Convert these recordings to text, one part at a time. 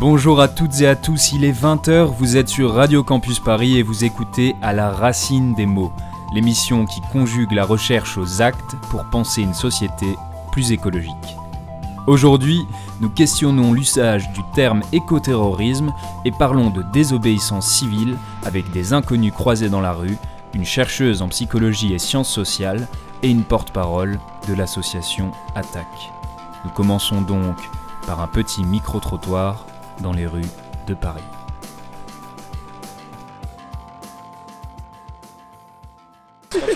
Bonjour à toutes et à tous, il est 20h, vous êtes sur Radio Campus Paris et vous écoutez À la racine des mots, l'émission qui conjugue la recherche aux actes pour penser une société plus écologique. Aujourd'hui, nous questionnons l'usage du terme écoterrorisme et parlons de désobéissance civile avec des inconnus croisés dans la rue, une chercheuse en psychologie et sciences sociales et une porte-parole de l'association Attaque. Nous commençons donc par un petit micro-trottoir dans les rues de Paris.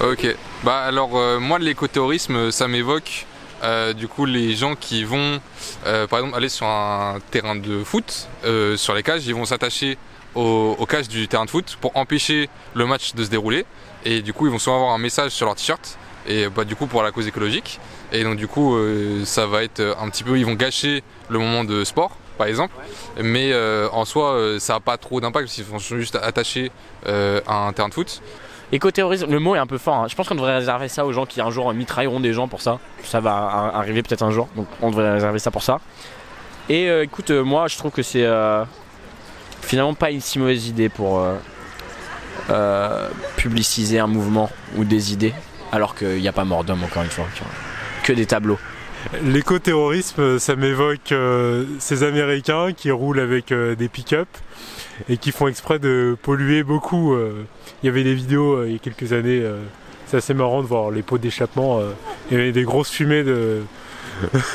Ok, bah alors euh, moi l'écothérorisme ça m'évoque euh, du coup les gens qui vont euh, par exemple aller sur un terrain de foot, sur les cages, ils vont s'attacher aux, aux cages du terrain de foot pour empêcher le match de se dérouler. Et du coup ils vont souvent avoir un message sur leur t-shirt. Et bah, du coup pour la cause écologique. Et donc du coup ça va être un petit peu ils vont gâcher le moment de sport par exemple. Mais euh, en soi, euh, ça n'a pas trop d'impact parce qu'ils sont juste attachés euh, à un terrain de foot. Écoterrorisme, le mot est un peu fort. hein. Je pense qu'on devrait réserver ça aux gens qui un jour mitrailleront des gens pour ça. Ça va arriver peut-être un jour, donc on devrait réserver ça pour ça. Et écoute, moi je trouve que c'est finalement pas une si mauvaise idée pour publiciser un mouvement ou des idées, alors qu'il n'y a pas mort d'homme encore une fois. Que des tableaux. L'écoterrorisme, ça m'évoque euh, ces Américains qui roulent avec euh, des pick-up et qui font exprès de polluer beaucoup. euh. Il y avait des vidéos il y a quelques années, c'est assez marrant de voir les pots d'échappement. Il y avait des grosses fumées de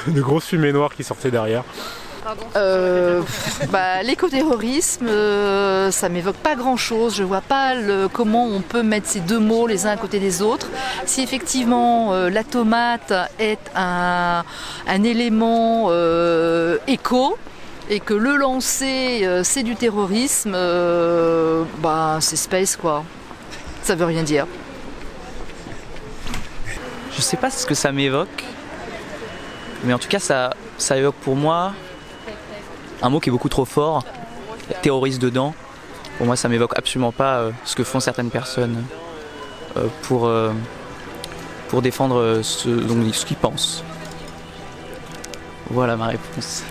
grosses fumées noires qui sortaient derrière. Euh, pff, bah, L'écoterrorisme, euh, ça m'évoque pas grand chose. Je vois pas le, comment on peut mettre ces deux mots les uns à côté des autres. Si effectivement euh, la tomate est un, un élément euh, éco et que le lancer euh, c'est du terrorisme, euh, bah, c'est space quoi. Ça veut rien dire. Je sais pas ce que ça m'évoque, mais en tout cas, ça, ça évoque pour moi un mot qui est beaucoup trop fort, terroriste dedans. Pour moi, ça m'évoque absolument pas euh, ce que font certaines personnes euh, pour, euh, pour défendre ce, ce qu'ils pensent. Voilà ma réponse.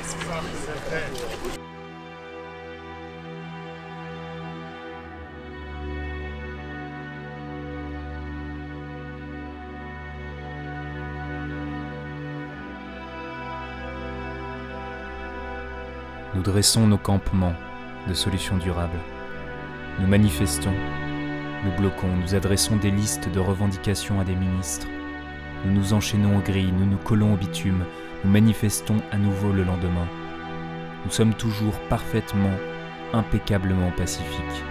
Nous dressons nos campements de solutions durables. Nous manifestons, nous bloquons, nous adressons des listes de revendications à des ministres. Nous nous enchaînons aux grilles, nous nous collons au bitume, nous manifestons à nouveau le lendemain. Nous sommes toujours parfaitement, impeccablement pacifiques.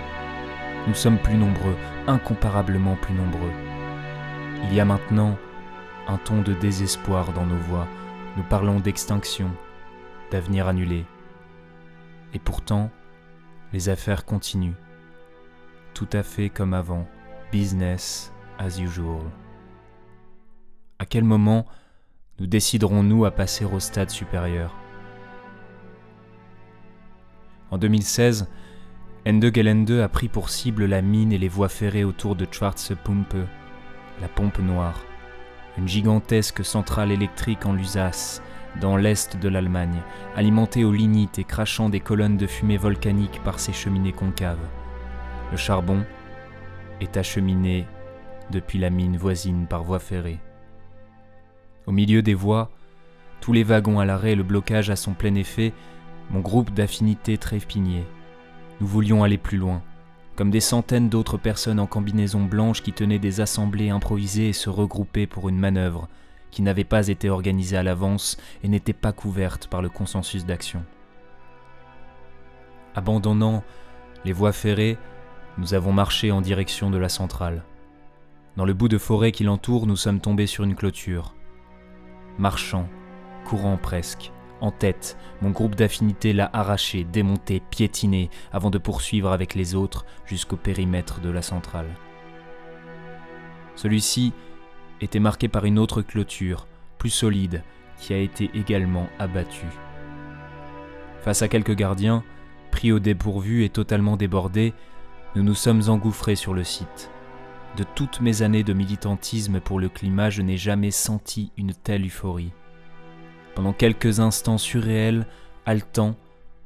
Nous sommes plus nombreux, incomparablement plus nombreux. Il y a maintenant un ton de désespoir dans nos voix. Nous parlons d'extinction, d'avenir annulé. Et pourtant, les affaires continuent. Tout à fait comme avant. Business as usual. À quel moment nous déciderons-nous à passer au stade supérieur? En 2016, Ende Gelände a pris pour cible la mine et les voies ferrées autour de Schwarze Pumpe, la pompe noire, une gigantesque centrale électrique en Lusace, dans l'est de l'Allemagne, alimentée au lignite et crachant des colonnes de fumée volcanique par ses cheminées concaves. Le charbon est acheminé depuis la mine voisine par voie ferrée. Au milieu des voies, tous les wagons à l'arrêt et le blocage à son plein effet, mon groupe d'affinités trépignait. Nous voulions aller plus loin, comme des centaines d'autres personnes en combinaison blanche qui tenaient des assemblées improvisées et se regroupaient pour une manœuvre qui n'avait pas été organisée à l'avance et n'était pas couverte par le consensus d'action. Abandonnant les voies ferrées, nous avons marché en direction de la centrale. Dans le bout de forêt qui l'entoure, nous sommes tombés sur une clôture. Marchant, courant presque, en tête, mon groupe d'affinité l'a arraché, démonté, piétiné, avant de poursuivre avec les autres jusqu'au périmètre de la centrale. Celui-ci était marqué par une autre clôture, plus solide, qui a été également abattue. Face à quelques gardiens, pris au dépourvu et totalement débordés, nous nous sommes engouffrés sur le site. De toutes mes années de militantisme pour le climat, je n'ai jamais senti une telle euphorie. Pendant quelques instants surréels, haletants,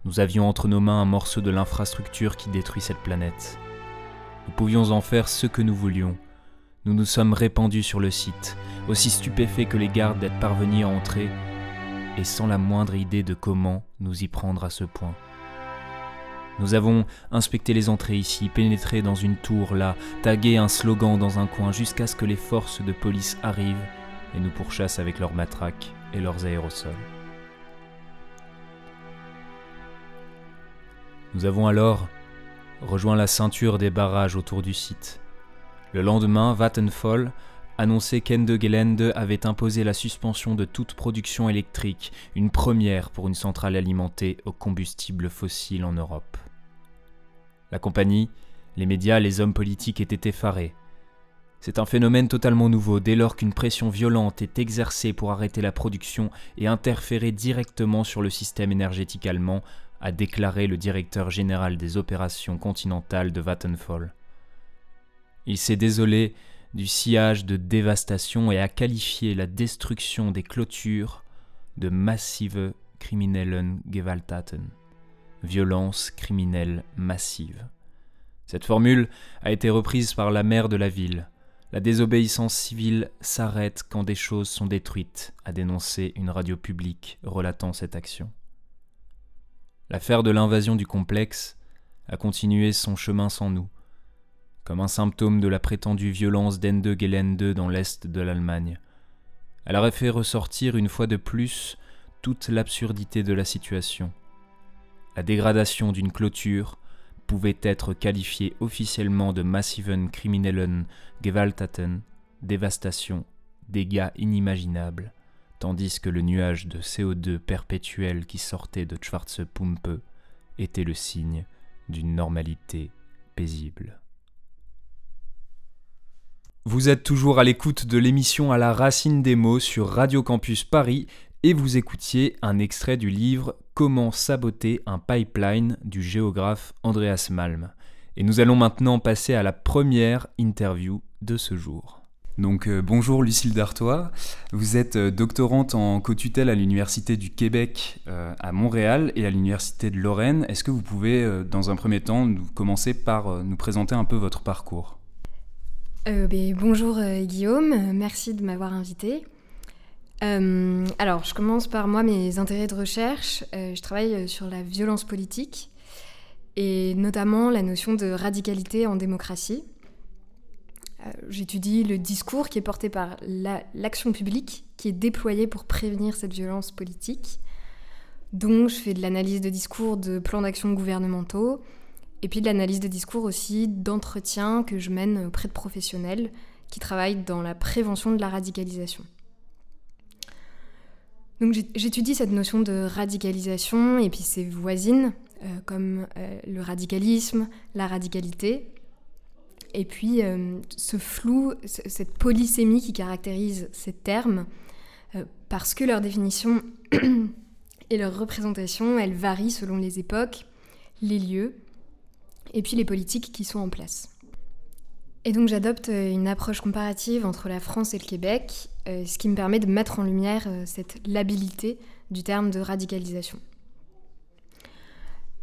Nous avions entre nos mains un morceau de l'infrastructure qui détruit cette planète. Nous pouvions en faire ce que nous voulions. Nous nous sommes répandus sur le site, aussi stupéfaits que les gardes d'être parvenus à entrer, et sans la moindre idée de comment nous y prendre à ce point. Nous avons inspecté les entrées ici, pénétré dans une tour là, tagué un slogan dans un coin jusqu'à ce que les forces de police arrivent et nous pourchassent avec leurs matraques et leurs aérosols. Nous avons alors rejoint la ceinture des barrages autour du site. Le lendemain, Vattenfall annonçait qu'Ende Gelände avait imposé la suspension de toute production électrique, une première pour une centrale alimentée au combustible fossile en Europe. La compagnie, les médias, les hommes politiques étaient effarés. C'est un phénomène totalement nouveau dès lors qu'une pression violente est exercée pour arrêter la production et interférer directement sur le système énergétique allemand a déclaré le directeur général des opérations continentales de Vattenfall. Il s'est désolé du sillage de dévastation et a qualifié la destruction des clôtures de massive kriminellen Gewalttaten, violence criminelle massive. Cette formule a été reprise par la maire de la ville. La désobéissance civile s'arrête quand des choses sont détruites, a dénoncé une radio publique relatant cette action. L'affaire de l'invasion du complexe a continué son chemin sans nous, comme un symptôme de la prétendue violence d'Ende Gelände dans l'est de l'Allemagne. Elle aurait fait ressortir une fois de plus toute l'absurdité de la situation. La dégradation d'une clôture pouvait être qualifiée officiellement de massiven kriminellen Gewalttaten, dévastation, dégâts inimaginables, tandis que le nuage de CO2 perpétuel qui sortait de Schwarze Pumpe était le signe d'une normalité paisible. Vous êtes toujours à l'écoute de l'émission à la racine des mots sur Radio Campus Paris et vous écoutiez un extrait du livre Comment saboter un pipeline du géographe Andreas Malm. Et nous allons maintenant passer à la première interview de ce jour. Donc euh, bonjour Lucille Dartois, vous êtes euh, doctorante en co-tutelle à l'Université du Québec euh, à Montréal et à l'Université de Lorraine. Est-ce que vous pouvez dans un premier temps commencer par nous présenter un peu votre parcours? Ben, Bonjour Guillaume, merci de m'avoir invité. alors je commence par moi mes intérêts de recherche. je travaille sur la violence politique et notamment la notion de radicalité en démocratie. Euh, j'étudie le discours qui est porté par l'action publique qui est déployée pour prévenir cette violence politique. Donc je fais de l'analyse de discours de plans d'action gouvernementaux et puis de l'analyse de discours aussi d'entretien que je mène auprès de professionnels qui travaillent dans la prévention de la radicalisation. Donc j'étudie cette notion de radicalisation et puis ses voisines, euh, comme euh, le radicalisme, la radicalité, et puis euh, ce flou, cette polysémie qui caractérise ces termes, parce que leur définition et leur représentation, elles varient selon les époques, les lieux, et puis les politiques qui sont en place. Et donc j'adopte euh, une approche comparative entre la France et le Québec, ce qui me permet de mettre en lumière cette labilité du terme de radicalisation.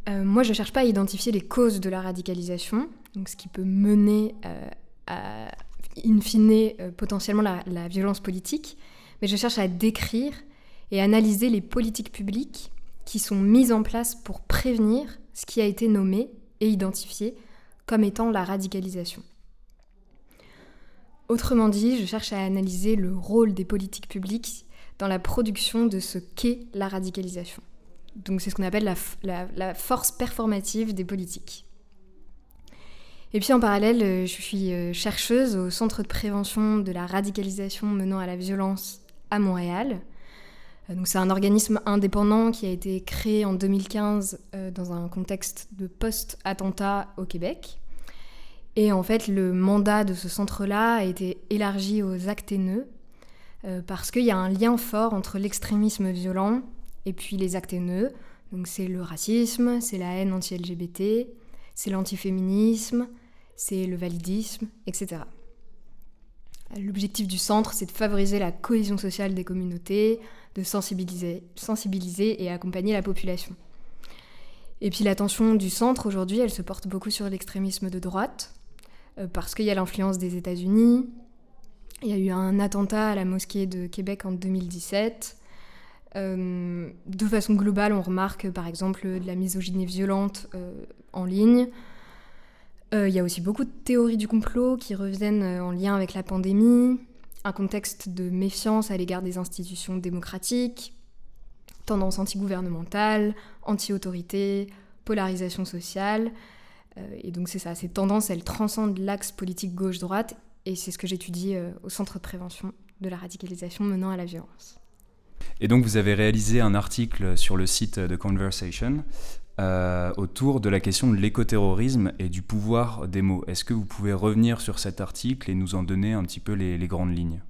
moi, je ne cherche pas à identifier les causes de la radicalisation, donc ce qui peut mener euh, à, in fine, euh, potentiellement la, violence politique, mais je cherche à décrire et analyser les politiques publiques qui sont mises en place pour prévenir ce qui a été nommé et identifié comme étant la radicalisation. Autrement dit, je cherche à analyser le rôle des politiques publiques dans la production de ce qu'est la radicalisation. Donc c'est ce qu'on appelle la force performative des politiques. Et puis en parallèle, euh, je suis euh, chercheuse au Centre de prévention de la radicalisation menant à la violence à Montréal. Euh, donc c'est un organisme indépendant qui a été créé en 2015 dans un contexte de post-attentat au Québec. Et en fait, le mandat de ce centre-là a été élargi aux actes haineux parce qu'il y a un lien fort entre l'extrémisme violent et puis les actes haineux. Donc c'est le racisme, c'est la haine anti-LGBT, c'est l'antiféminisme, c'est le validisme, etc. L'objectif du centre, c'est de favoriser la cohésion sociale des communautés, de sensibiliser, sensibiliser et accompagner la population. Et puis l'attention du centre aujourd'hui, elle se porte beaucoup sur l'extrémisme de droite, euh, parce qu'il y a l'influence des États-Unis. Il y a eu un attentat à la mosquée de Québec en 2017. Euh, de façon globale, on remarque par exemple de la misogynie violente euh, en ligne. il y a aussi beaucoup de théories du complot qui reviennent en lien avec la pandémie, un contexte de méfiance à l'égard des institutions démocratiques, tendance anti-gouvernementale, anti-autorité, polarisation sociale. Euh, et donc c'est ça, ces tendances, elles transcendent l'axe politique gauche-droite, et c'est ce que j'étudie euh, au Centre de prévention de la radicalisation menant à la violence. Et donc vous avez réalisé un article sur le site de Conversation euh, autour de la question de l'écoterrorisme et du pouvoir des mots. Est-ce que vous pouvez revenir sur cet article et nous en donner un petit peu les, grandes lignes?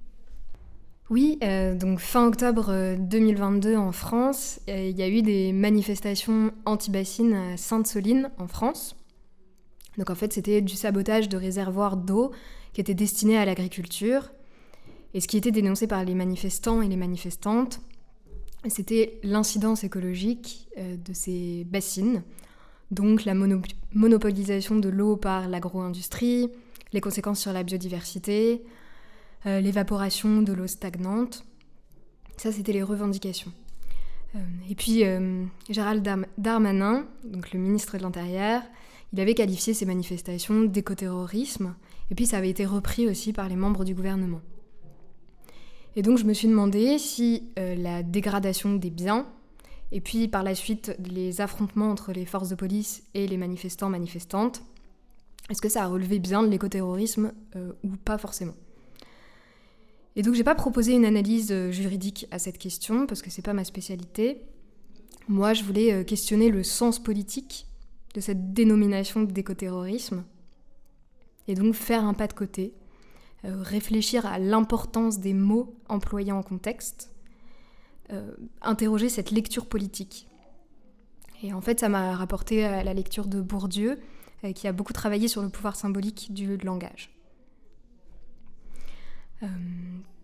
Oui, euh, donc fin octobre 2022 en France, euh, il y a eu des manifestations anti-bassines à Sainte-Soline en France. Donc en fait, c'était du sabotage de réservoirs d'eau qui étaient destinés à l'agriculture. Et ce qui était dénoncé par les manifestants et les manifestantes, c'était l'incidence écologique euh, de ces bassines, donc la monopolisation de l'eau par l'agro-industrie, les conséquences sur la biodiversité, euh, l'évaporation de l'eau stagnante. Ça, c'était les revendications. Euh, et puis, Gérald Darmanin, donc le ministre de l'Intérieur, il avait qualifié ces manifestations d'écoterrorisme, et puis ça avait été repris aussi par les membres du gouvernement. Et donc je me suis demandé si euh, la dégradation des biens, et puis par la suite les affrontements entre les forces de police et les manifestants manifestantes, est-ce que ça a relevé bien de l'écoterrorisme euh, ou pas forcément? Et donc j'ai pas proposé une analyse euh, juridique à cette question parce que c'est pas ma spécialité. Moi je voulais questionner le sens politique de cette dénomination d'écoterrorisme et donc faire un pas de côté euh, réfléchir à l'importance des mots employés en contexte, euh, interroger cette lecture politique. Et en fait, ça m'a rapporté à la lecture de Bourdieu, euh, qui a beaucoup travaillé sur le pouvoir symbolique du langage.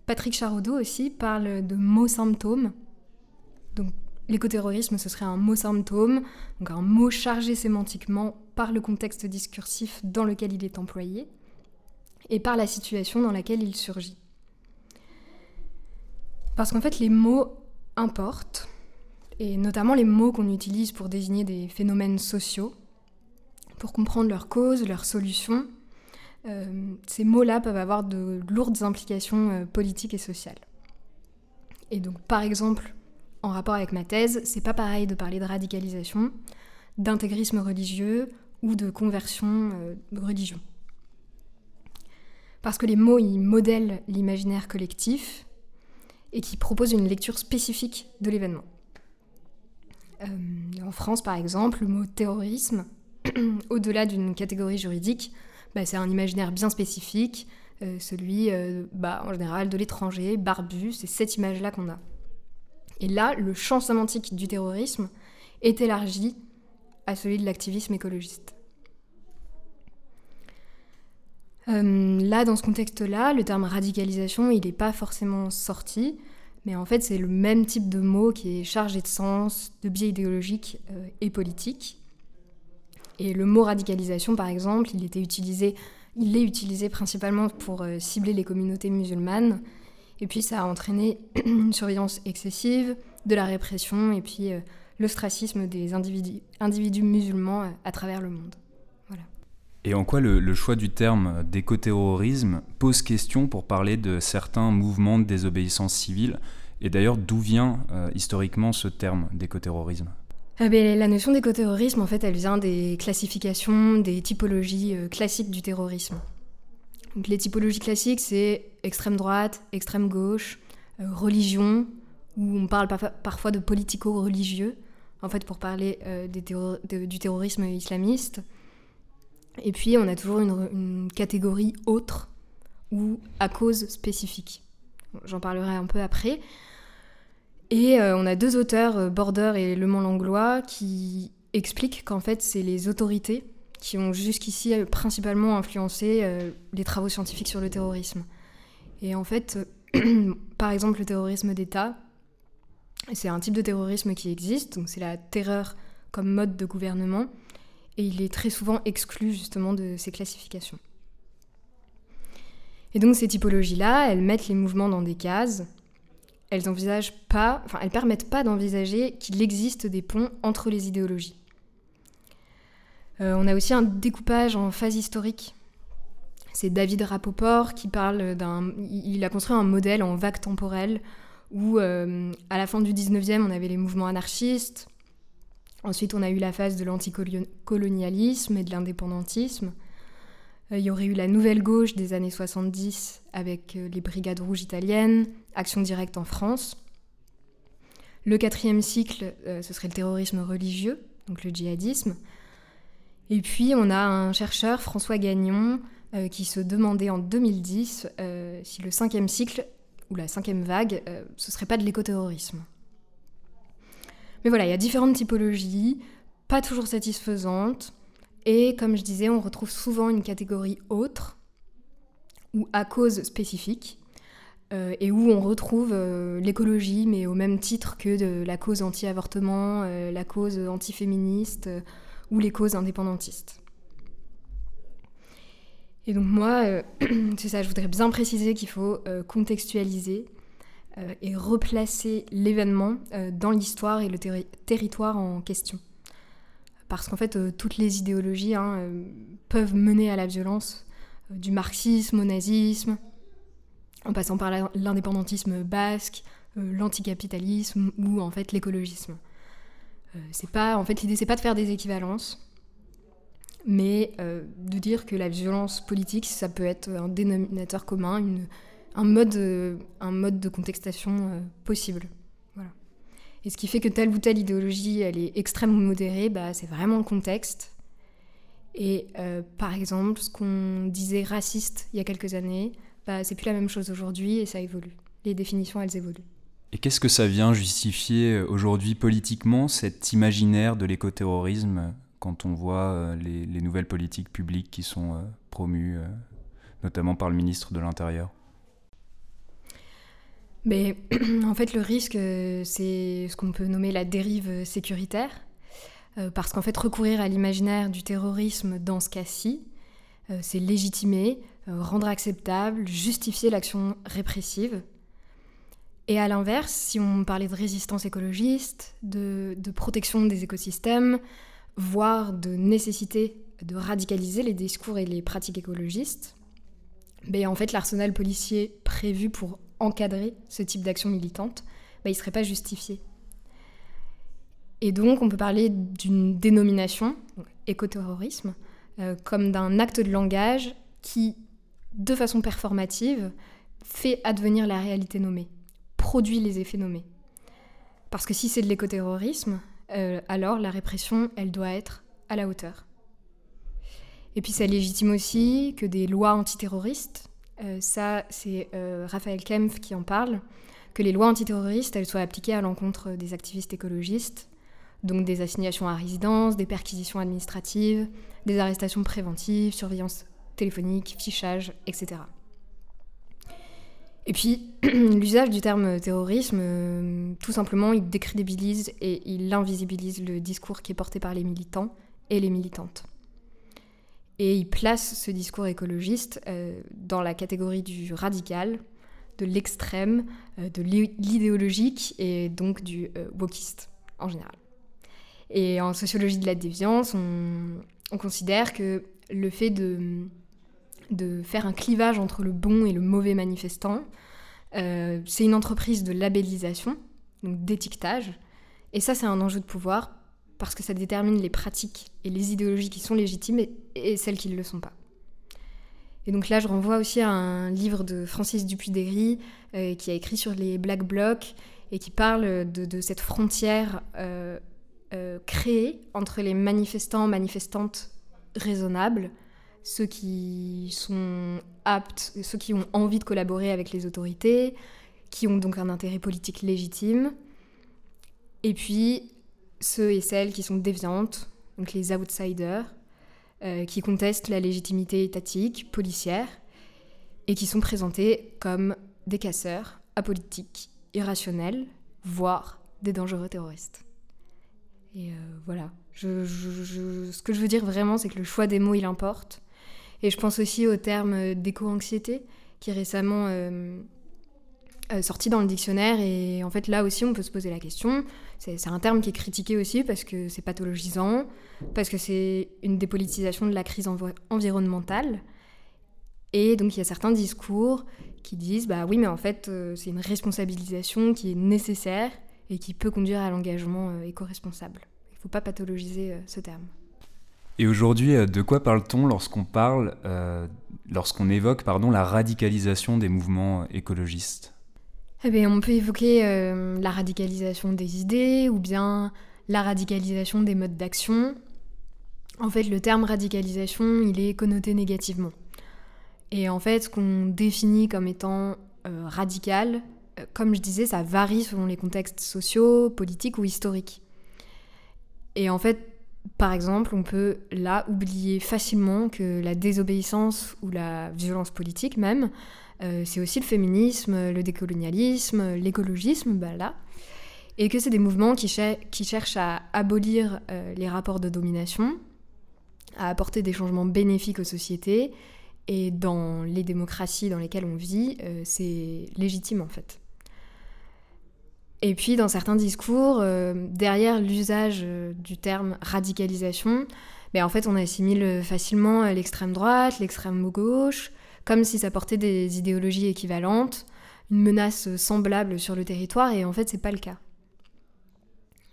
Patrick Charodeau aussi parle de mots symptômes. Donc l'écoterrorisme, ce serait un mot symptôme, donc un mot chargé sémantiquement par le contexte discursif dans lequel il est employé et par la situation dans laquelle il surgit. Parce qu'en fait, les mots importent, et notamment les mots qu'on utilise pour désigner des phénomènes sociaux, pour comprendre leurs causes, leurs solutions. Euh, ces mots-là peuvent avoir de lourdes implications euh, politiques et sociales. Et donc, par exemple, en rapport avec ma thèse, c'est pas pareil de parler de radicalisation, d'intégrisme religieux ou de conversion euh, de religion parce que les mots, ils modèlent l'imaginaire collectif et qui proposent une lecture spécifique de l'événement. Euh, en France, par exemple, le mot terrorisme, au-delà d'une catégorie juridique, bah, c'est un imaginaire bien spécifique, euh, celui euh, bah, en général de l'étranger, barbu, c'est cette image-là qu'on a. Et là, le champ sémantique du terrorisme est élargi à celui de l'activisme écologiste. Euh, là, dans ce contexte-là, le terme radicalisation, il n'est pas forcément sorti, mais en fait, c'est le même type de mot qui est chargé de sens, de biais idéologique euh, et politique. Et le mot radicalisation, par exemple, il était est utilisé principalement pour euh, cibler les communautés musulmanes. Et puis, ça a entraîné une surveillance excessive, de la répression et puis l'ostracisme des individus musulmans à travers le monde. Et en quoi le, choix du terme d'écoterrorisme pose question pour parler de certains mouvements de désobéissance civile Et d'ailleurs, d'où vient euh, historiquement ce terme d'écoterrorisme? Ah ben, La notion d'écoterrorisme, en fait, elle vient des classifications, des typologies euh, classiques du terrorisme. Donc, les typologies classiques, c'est extrême droite, extrême gauche, euh, religion, où on parle parfois de politico-religieux, en fait, pour parler du terrorisme islamiste. Et puis on a toujours une, catégorie autre ou à cause spécifique. J'en parlerai un peu après. Et euh, on a deux auteurs, euh, Border et Le Mans Langlois, qui expliquent qu'en fait c'est les autorités qui ont jusqu'ici euh, principalement influencé les travaux scientifiques sur le terrorisme. Et en fait, par exemple, le terrorisme d'État, c'est un type de terrorisme qui existe, donc c'est la terreur comme mode de gouvernement, et il est très souvent exclu justement de ces classifications. Et donc ces typologies-là, elles mettent les mouvements dans des cases. Elles envisagent pas, enfin, elles permettent pas d'envisager qu'il existe des ponts entre les idéologies. Euh, on a aussi un découpage en phase historique. C'est David Rapoport qui parle d'un. Il a construit un modèle en vague temporelle où, euh, à la fin du 19e, on avait les mouvements anarchistes. Ensuite, on a eu la phase de l'anticolonialisme et de l'indépendantisme. Euh, il y aurait eu la nouvelle gauche des années 70 avec les brigades rouges italiennes, Action directe en France. Le quatrième cycle, ce serait le terrorisme religieux, donc le djihadisme. Et puis on a un chercheur, François Gagnon, euh, qui se demandait en 2010 euh, si le cinquième cycle, ou la cinquième vague, euh, ce serait pas de l'écoterrorisme. Mais voilà, il y a différentes typologies, pas toujours satisfaisantes, et comme je disais, on retrouve souvent une catégorie autre, ou à cause spécifique, et où on retrouve l'écologie, mais au même titre que la cause anti-avortement, la cause antiféministe ou les causes indépendantistes. Et donc moi, euh, c'est ça, je voudrais bien préciser qu'il faut euh, contextualiser euh, et replacer l'événement dans l'histoire et le territoire en question. Parce qu'en fait, toutes les idéologies hein, peuvent mener à la violence, du marxisme au nazisme, en passant par l'indépendantisme basque, l'anticapitalisme ou en fait l'écologisme. Euh, c'est en fait, l'idée c'est pas de faire des équivalences, mais euh, de dire que la violence politique, ça peut être un dénominateur commun, un, mode, un mode de contestation euh, possible. Voilà. Et ce qui fait que telle ou telle idéologie, elle est extrême ou modérée, bah, c'est vraiment le contexte. Et par exemple, ce qu'on disait raciste il y a quelques années, bah, c'est plus la même chose aujourd'hui et ça évolue. Les définitions, elles évoluent. Et qu'est-ce que ça vient justifier euh, aujourd'hui politiquement, cet imaginaire de l'écoterrorisme, quand on voit euh, les, nouvelles politiques publiques qui sont euh, promues, notamment par le ministre de l'Intérieur? Mais en fait, le risque, c'est ce qu'on peut nommer la dérive sécuritaire. Parce qu'en fait, recourir à l'imaginaire du terrorisme dans ce cas-ci, c'est légitimer, rendre acceptable, justifier l'action répressive et à l'inverse, si on parlait de résistance écologiste, de, protection des écosystèmes, voire de nécessité de radicaliser les discours et les pratiques écologistes, ben en fait l'arsenal policier prévu pour encadrer ce type d'action militante, ben il ne serait pas justifié. Et donc on peut parler d'une dénomination, écoterrorisme, euh, comme d'un acte de langage qui, de façon performative, fait advenir la réalité nommée produit les effets nommés. Parce que si c'est de l'écoterrorisme, euh, alors la répression, elle doit être à la hauteur. Et puis ça légitime aussi que des lois antiterroristes, euh, ça c'est euh, Raphaël Kempf qui en parle, que les lois antiterroristes, soient appliquées à l'encontre des activistes écologistes, donc des assignations à résidence, des perquisitions administratives, des arrestations préventives, surveillance téléphonique, fichage, etc. Et puis, l'usage du terme terrorisme, euh, tout simplement, il décrédibilise et il invisibilise le discours qui est porté par les militants et les militantes. Et il place ce discours écologiste euh, dans la catégorie du radical, de l'extrême, euh, de l'idéologique et donc du wokiste en général. Et en sociologie de la déviance, on considère que le fait de de faire un clivage entre le bon et le mauvais manifestant. Euh, c'est une entreprise de labellisation, donc d'étiquetage. Et ça, c'est un enjeu de pouvoir parce que ça détermine les pratiques et les idéologies qui sont légitimes et, celles qui ne le sont pas. Et donc là, je renvoie aussi à un livre de Francis Dupuy-Derry euh, qui a écrit sur les Black Blocs et qui parle de, cette frontière euh, créée entre les manifestants, manifestantes raisonnables ceux qui sont aptes, ceux qui ont envie de collaborer avec les autorités, qui ont donc un intérêt politique légitime, et puis ceux et celles qui sont déviantes, donc les outsiders, euh, qui contestent la légitimité étatique, policière, et qui sont présentés comme des casseurs, apolitiques, irrationnels, voire des dangereux terroristes. Et voilà. ce que je veux dire vraiment, c'est que le choix des mots, il importe. Et je pense aussi au terme d'éco-anxiété, qui est récemment sorti dans le dictionnaire. Et en fait, là aussi, on peut se poser la question. C'est un terme qui est critiqué aussi parce que c'est pathologisant, parce que c'est une dépolitisation de la crise environnementale. Et donc il y a certains discours qui disent bah oui mais en fait euh, c'est une responsabilisation qui est nécessaire et qui peut conduire à l'engagement euh, éco-responsable. Il ne faut pas pathologiser euh, ce terme. Et aujourd'hui, de quoi parle-t-on lorsqu'on parle, lorsqu'on évoque pardon, la radicalisation des mouvements écologistes? Eh bien, On peut évoquer la radicalisation des idées ou bien la radicalisation des modes d'action. En fait, le terme radicalisation, il est connoté négativement. Et en fait, ce qu'on définit comme étant euh, radical, euh, comme je disais, ça varie selon les contextes sociaux, politiques ou historiques. Et en fait, par exemple, on peut là oublier facilement que la désobéissance ou la violence politique même, euh, c'est aussi le féminisme, le décolonialisme, l'écologisme, là. Et que c'est des mouvements qui, cherchent à abolir les rapports de domination, à apporter des changements bénéfiques aux sociétés et dans les démocraties dans lesquelles on vit, euh, c'est légitime en fait. Et puis dans certains discours, euh, derrière l'usage euh, du terme radicalisation, ben, en fait on assimile facilement l'extrême droite, l'extrême gauche, comme si ça portait des idéologies équivalentes, une menace semblable sur le territoire, et en fait c'est pas le cas.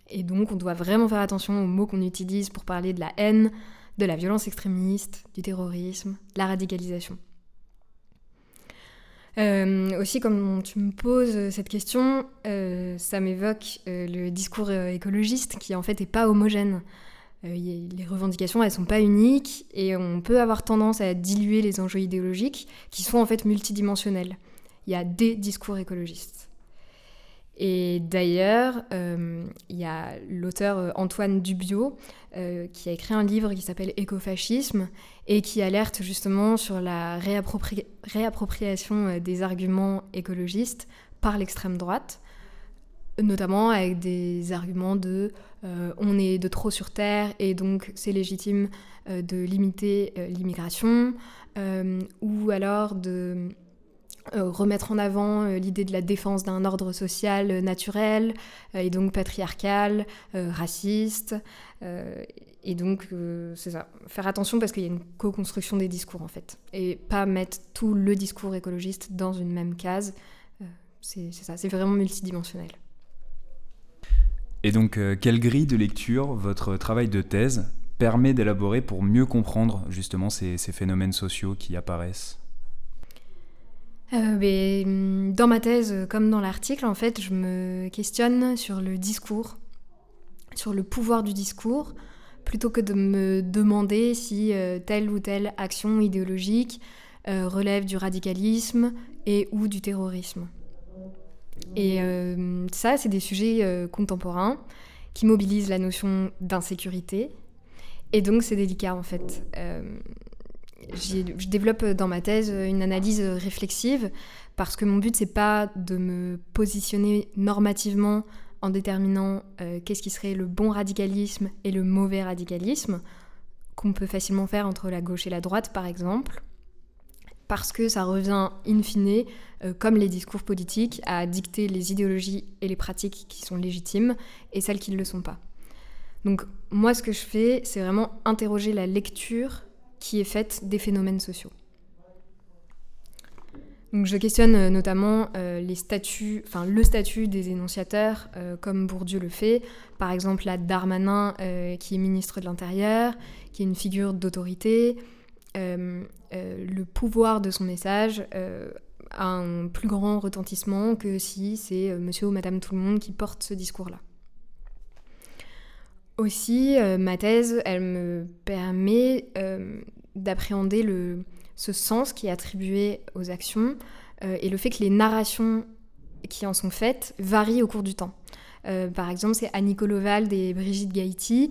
Et donc on doit vraiment faire attention aux mots qu'on utilise pour parler de la haine, de la violence extrémiste, du terrorisme, de la radicalisation. Euh, aussi, comme tu me poses cette question, euh, ça m'évoque euh, le discours écologiste qui en fait n'est pas homogène. Les revendications, elles sont pas uniques et on peut avoir tendance à diluer les enjeux idéologiques qui sont en fait multidimensionnels. Il y a des discours écologistes. Et d'ailleurs, euh, il y a l'auteur euh, Antoine Dubio euh, qui a écrit un livre qui s'appelle Écofascisme et qui alerte justement sur la réappropriation des arguments écologistes par l'extrême droite, notamment avec des arguments de on est de trop sur Terre et donc c'est légitime de limiter l'immigration, ou alors de euh, remettre en avant euh, l'idée de la défense d'un ordre social euh, naturel et donc patriarcal, raciste. et donc, c'est ça. Faire attention parce qu'il y a une co-construction des discours en fait. Et pas mettre tout le discours écologiste dans une même case. c'est ça, c'est vraiment multidimensionnel. Et donc, quelle grille de lecture votre travail de thèse permet d'élaborer pour mieux comprendre justement ces phénomènes sociaux qui apparaissent? Euh, ben, dans ma thèse, comme dans l'article, en fait, je me questionne sur le discours, sur le pouvoir du discours, plutôt que de me demander si euh, telle ou telle action idéologique euh, relève du radicalisme et ou du terrorisme. Et ça, c'est des sujets contemporains qui mobilisent la notion d'insécurité. Et donc, c'est délicat, en fait je développe dans ma thèse une analyse réflexive parce que mon but c'est pas de me positionner normativement en déterminant euh, qu'est-ce qui serait le bon radicalisme et le mauvais radicalisme qu'on peut facilement faire entre la gauche et la droite par exemple parce que ça revient in fine, euh, comme les discours politiques, à dicter les idéologies et les pratiques qui sont légitimes et celles qui ne le sont pas. Donc moi ce que je fais, c'est vraiment interroger la lecture qui est faite des phénomènes sociaux. Donc je questionne euh, notamment euh, les statuts, enfin le statut des énonciateurs, comme Bourdieu le fait. Par exemple, la Darmanin, qui est ministre de l'Intérieur, qui est une figure d'autorité. Le pouvoir de son message a un plus grand retentissement que si c'est monsieur ou madame tout le monde qui porte ce discours-là. Aussi, euh, ma thèse, elle me permet euh, d'appréhender ce sens qui est attribué aux actions euh, et le fait que les narrations qui en sont faites varient au cours du temps. Par exemple, c'est Annie et Brigitte Gaïti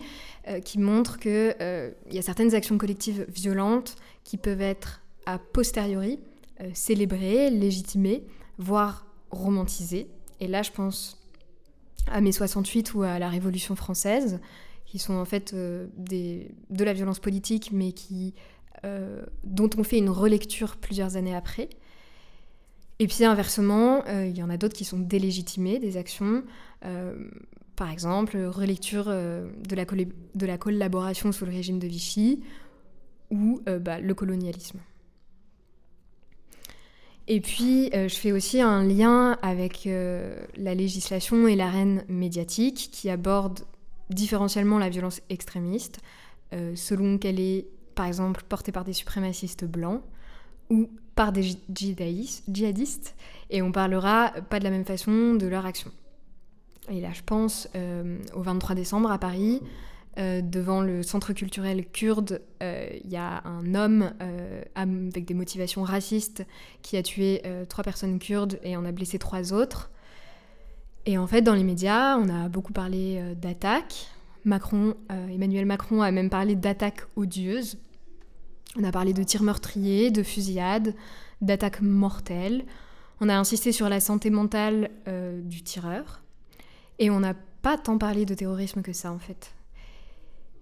qui montrent qu'il y a certaines actions collectives violentes qui peuvent être a posteriori célébrées, légitimées, voire romantisées. Et là, je pense à mai 68 ou à la Révolution française, qui sont en fait de la violence politique, mais dont on fait une relecture plusieurs années après. Et puis inversement, il y en a d'autres qui sont délégitimées, des actions par exemple, relecture euh, de, la collaboration sous le régime de Vichy ou euh, bah, le colonialisme. Et puis, euh, je fais aussi un lien avec la législation et l'arène médiatique qui aborde différentiellement la violence extrémiste, selon qu'elle est, par exemple, portée par des suprémacistes blancs ou par des djihadistes, et on parlera pas de la même façon de leur action. Et là, je pense euh, au 23 décembre à Paris, euh, devant le centre culturel kurde, euh, il y a un homme avec des motivations racistes qui a tué trois personnes kurdes et en a blessé trois autres. Et en fait, dans les médias, on a beaucoup parlé d'attaques. Macron, Emmanuel Macron a même parlé d'attaques odieuses. On a parlé de tirs meurtriers, de fusillades, d'attaques mortelles. On a insisté sur la santé mentale du tireur. Et on n'a pas tant parlé de terrorisme que ça en fait.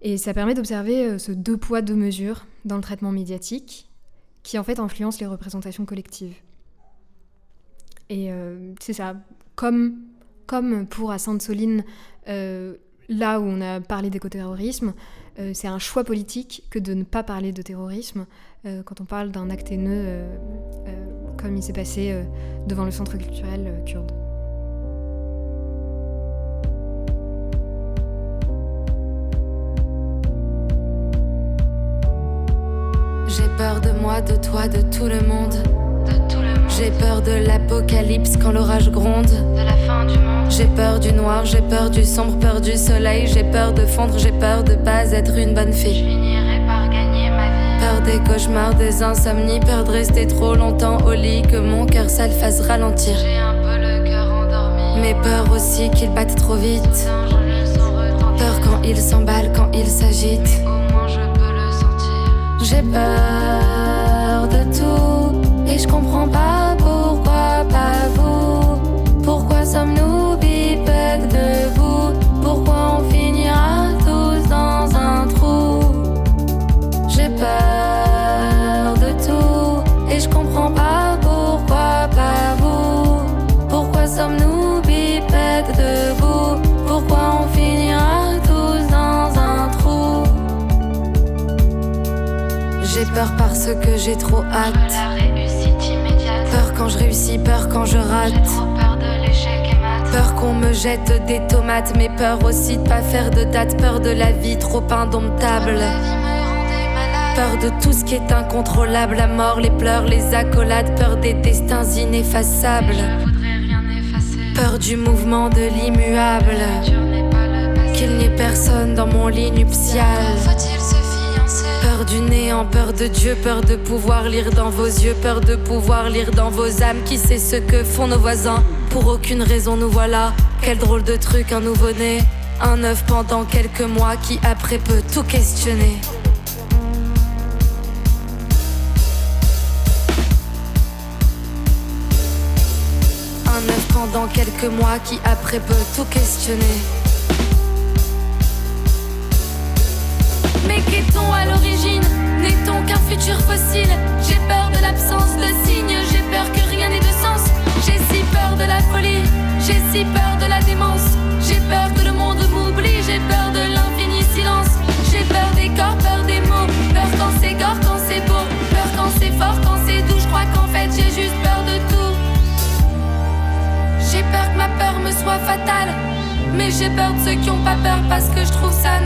Et ça permet d'observer euh, ce deux poids, deux mesures dans le traitement médiatique qui en fait influence les représentations collectives. Et euh, c'est ça, comme, pour à Sainte-Soline, euh, là où on a parlé d'écoterrorisme, c'est un choix politique que de ne pas parler de terrorisme quand on parle d'un acte haineux comme il s'est passé devant le centre culturel kurde. J'ai peur de moi, de toi, de tout le monde. J'ai peur de l'apocalypse quand l'orage gronde. De la fin du monde. J'ai peur du noir, j'ai peur du sombre, peur du soleil. J'ai peur de fondre, j'ai peur de pas être une bonne fille. Par gagner ma vie. Peur des cauchemars, des insomnies, peur de rester trop longtemps au lit, que mon cœur ça le fasse ralentir. J'ai un peu le cœur endormi. Mais peur aussi qu'il batte trop vite. Peur quand il s'emballe, quand il s'agite. J'ai peur de tout et je comprends pas pourquoi pas vous. Pourquoi sommes-nous bipèdes debout Pourquoi on finira tous dans un trou? J'ai peur de tout et je comprends pas pourquoi pas vous. Pourquoi sommes-nous bipèdes debout Pourquoi on finira J'ai peur parce que j'ai trop hâte. Peur quand je réussis, peur rate. Peur qu'on me jette des tomates, mais peur aussi de pas faire de date. Peur de la vie trop indomptable. Peur de tout ce qui est incontrôlable, la mort, les pleurs, les accolades. Peur des destins ineffaçables. Peur du mouvement de l'immuable. Qu'il n'y ait personne dans mon lit nuptial. Peur du néant, peur de Dieu, peur de pouvoir lire dans vos yeux, peur de pouvoir lire dans vos âmes. Qui sait ce que font nos voisins Pour aucune raison nous voilà. Quel drôle de truc, un nouveau-né. Un œuf pendant quelques mois qui après peut tout questionner. Un œuf pendant quelques mois qui après peut tout questionner. Mais qu'est-on à l'origine N'est-on qu'un futur fossile J'ai peur de l'absence de signes, j'ai peur que rien n'ait de sens. J'ai si peur de la folie, j'ai si peur de la démence. J'ai peur que le monde m'oublie, j'ai peur de l'infini silence. J'ai peur des corps, peur des mots, peur quand c'est gore, quand c'est beau, peur quand c'est fort, quand c'est doux. Je crois qu'en fait j'ai juste peur de tout. J'ai peur que ma peur me soit fatale, mais j'ai peur de ceux qui ont pas peur parce que je trouve ça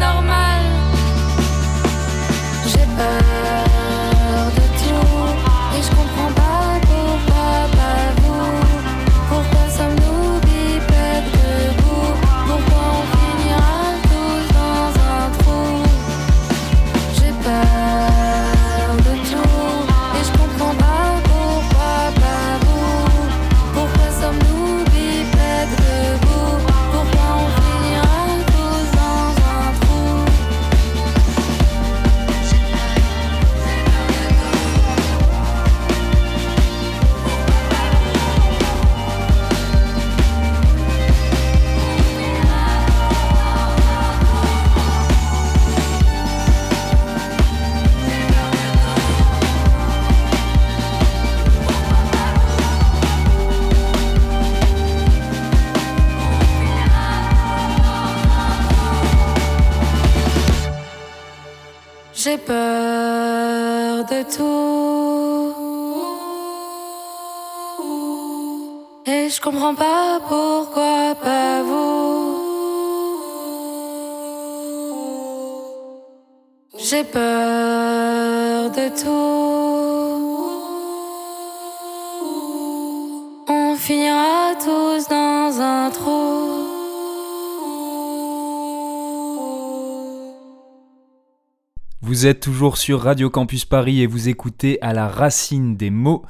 Vous êtes toujours sur Radio Campus Paris et vous écoutez à la racine des mots.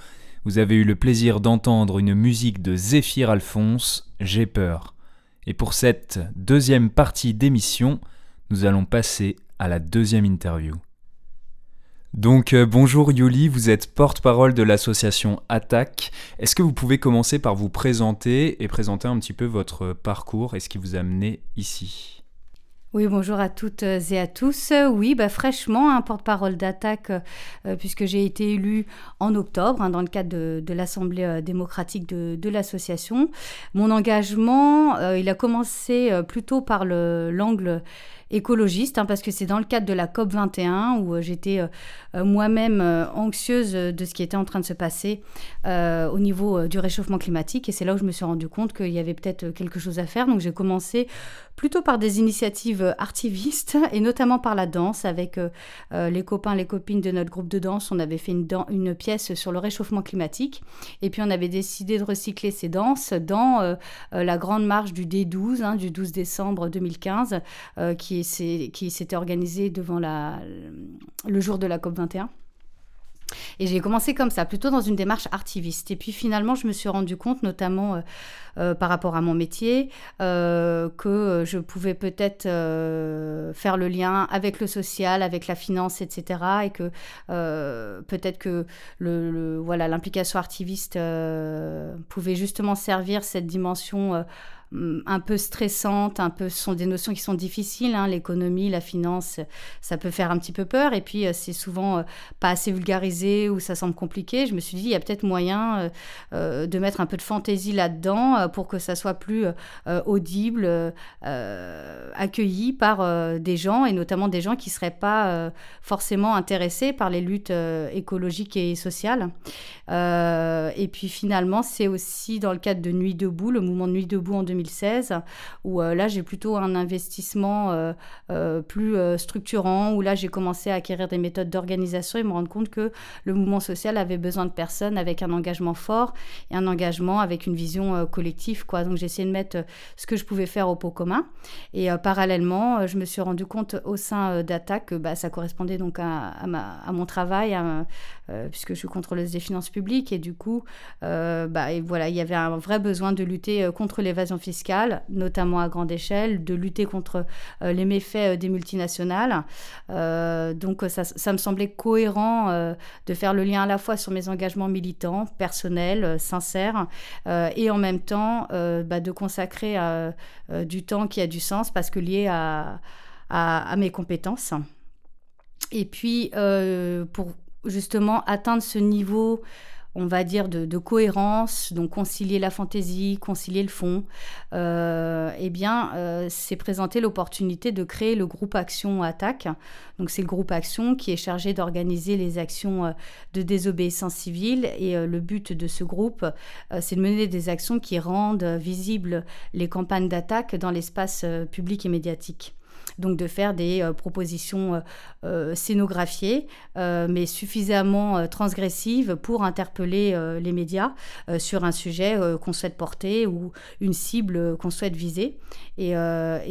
Vous avez eu le plaisir d'entendre une musique de Zéphyr Alphonse, J'ai peur. Et pour cette deuxième partie d'émission, nous allons passer à la deuxième interview. Donc euh, bonjour Yuli, vous êtes porte-parole de l'association Attaque. Est-ce que vous pouvez commencer par vous présenter et présenter un petit peu votre parcours et ce qui vous a amené ici? Oui, bonjour à toutes et à tous. Oui, bah, fraîchement, un porte-parole d'attaque, euh, puisque j'ai été élue en octobre hein, dans le cadre de, l'Assemblée euh, démocratique de, l'association. Mon engagement, euh, il a commencé plutôt par l'angle écologiste, hein, parce que c'est dans le cadre de la COP 21 où j'étais moi-même anxieuse de ce qui était en train de se passer au niveau du réchauffement climatique. Et c'est là où je me suis rendu compte qu'il y avait peut-être quelque chose à faire. Donc j'ai commencé plutôt par des initiatives artivistes et notamment par la danse avec les copains, les copines de notre groupe de danse. On avait fait une, pièce sur le réchauffement climatique et puis on avait décidé de recycler ces danses dans la grande marche du D12, hein, du 12 décembre 2015, qui est qui s'était organisé devant le jour de la COP 21. Et j'ai commencé comme ça, plutôt dans une démarche artiviste. Et puis finalement, je me suis rendu compte, notamment euh, euh, par rapport à mon métier, euh, que je pouvais peut-être faire le lien avec le social, avec la finance, etc. Et que peut-être que le, voilà l'implication artiviste pouvait justement servir cette dimension un peu stressantes, un peu, sont des notions qui sont difficiles. Hein, l'économie, la finance, ça peut faire un petit peu peur. Et puis, euh, c'est souvent euh, pas assez vulgarisé ou ça semble compliqué. Je me suis dit, il y a peut-être moyen euh, de mettre un peu de fantaisie là-dedans pour que ça soit plus audible, accueilli par des gens et notamment des gens qui ne seraient pas forcément intéressés par les luttes écologiques et sociales. et puis, finalement, c'est aussi dans le cadre de Nuit debout, le mouvement Nuit debout en 2000 2016, où euh, là j'ai plutôt un investissement euh, euh, plus structurant, où là j'ai commencé à acquérir des méthodes d'organisation et me rendre compte que le mouvement social avait besoin de personnes avec un engagement fort et un engagement avec une vision collective. Quoi. Donc j'ai essayé de mettre ce que je pouvais faire au pot commun. Et parallèlement, je me suis rendu compte au sein d'Attaque que bah, ça correspondait donc à, à, mon travail, puisque je suis contrôleuse des finances publiques. Et du coup, bah, et voilà, il y avait un vrai besoin de lutter contre l'évasion fiscale notamment à grande échelle, de lutter contre euh, les méfaits euh, des multinationales. Euh, donc ça, me semblait cohérent de faire le lien à la fois sur mes engagements militants, personnels, sincères, et en même temps bah, de consacrer du temps qui a du sens parce que lié à, à mes compétences. Et puis, pour justement atteindre ce niveau on va dire, de, cohérence, donc concilier la fantaisie, concilier le fond, euh, eh bien, euh, c'est présenter l'opportunité de créer le groupe Action Attaque. Donc, c'est le groupe Action qui est chargé d'organiser les actions euh, de désobéissance civile. Et le but de ce groupe, c'est de mener des actions qui rendent visibles les campagnes d'attaque dans l'espace public et médiatique donc de faire des euh, propositions euh, euh, scénographiées, mais suffisamment transgressives pour interpeller les médias sur un sujet qu'on souhaite porter ou une cible qu'on souhaite viser. Et,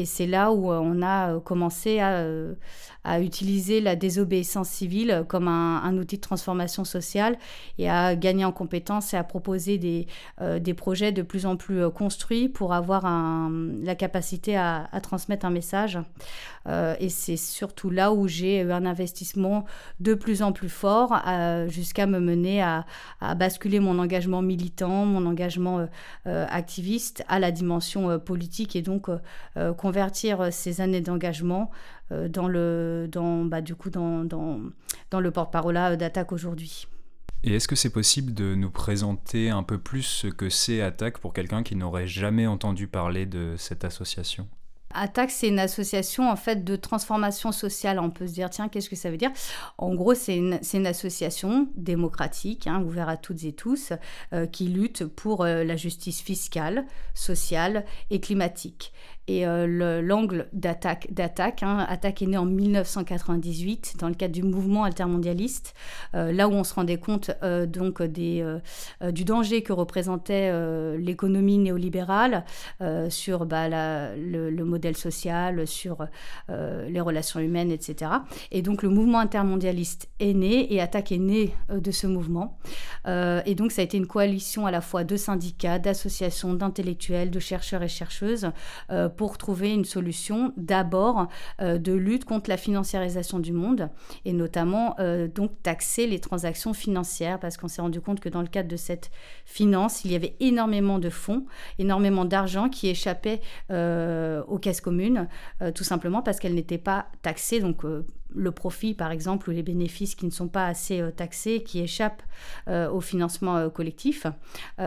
c'est là où on a commencé à, utiliser la désobéissance civile comme un, outil de transformation sociale et à gagner en compétences et à proposer des, projets de plus en plus construits pour avoir la capacité à transmettre un message. Euh, et c'est surtout là où j'ai eu un investissement de plus en plus fort euh, jusqu'à me mener à, basculer mon engagement militant, mon engagement euh, activiste à la dimension politique et donc convertir ces années d'engagement dans le, dans, bah, du coup, dans, dans, dans le porte-parole d'attaque aujourd'hui. Et est-ce que c'est possible de nous présenter un peu plus ce que c'est Attaque pour quelqu'un qui n'aurait jamais entendu parler de cette association? Attaque, c'est une association en fait de transformation sociale. On peut se dire, tiens, qu'est-ce que ça veut dire? En gros, c'est une, une, association démocratique, hein, ouverte à toutes et tous, euh, qui lutte pour euh, la justice fiscale, sociale et climatique. Et euh, l'angle d'attaque, d'attaque, hein, attaque est né en 1998 dans le cadre du mouvement altermondialiste, euh, là où on se rendait compte euh, donc des, du danger que représentait l'économie néolibérale sur bah, le, le, modèle social, sur les relations humaines, etc. Et donc le mouvement intermondialiste est né et attaque est né de ce mouvement. et donc ça a été une coalition à la fois de syndicats, d'associations, d'intellectuels, de chercheurs et chercheuses pour trouver une solution d'abord euh, de lutte contre la financiarisation du monde et notamment euh, donc taxer les transactions financières parce qu'on s'est rendu compte que dans le cadre de cette finance, il y avait énormément de fonds, énormément d'argent qui échappait euh, aux caisses communes tout simplement parce qu'elles n'étaient pas taxées donc le profit, par exemple, ou les bénéfices qui ne sont pas assez euh, taxés, qui échappent euh, au financement euh, collectif.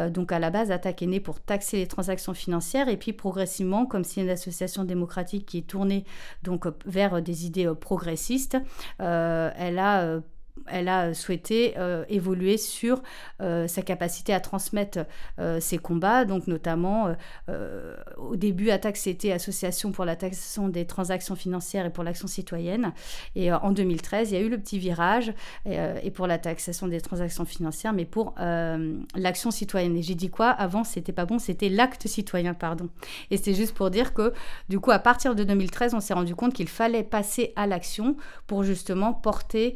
donc, à la base, Attaque est née pour taxer les transactions financières et puis progressivement, comme c'est une association démocratique qui est tournée donc vers des idées progressistes, elle a elle a souhaité euh, évoluer sur euh, sa capacité à transmettre euh, ses combats, donc notamment au début Attaque c'était Association pour la taxation des transactions financières et pour l'action citoyenne, et en 2013 il y a eu le petit virage et pour la taxation des transactions financières, mais pour l'action citoyenne. Et j'ai dit quoi? Avant c'était pas bon, c'était l'acte citoyen, pardon. Et c'est juste pour dire que du coup à partir de 2013 on s'est rendu compte qu'il fallait passer à l'action pour justement porter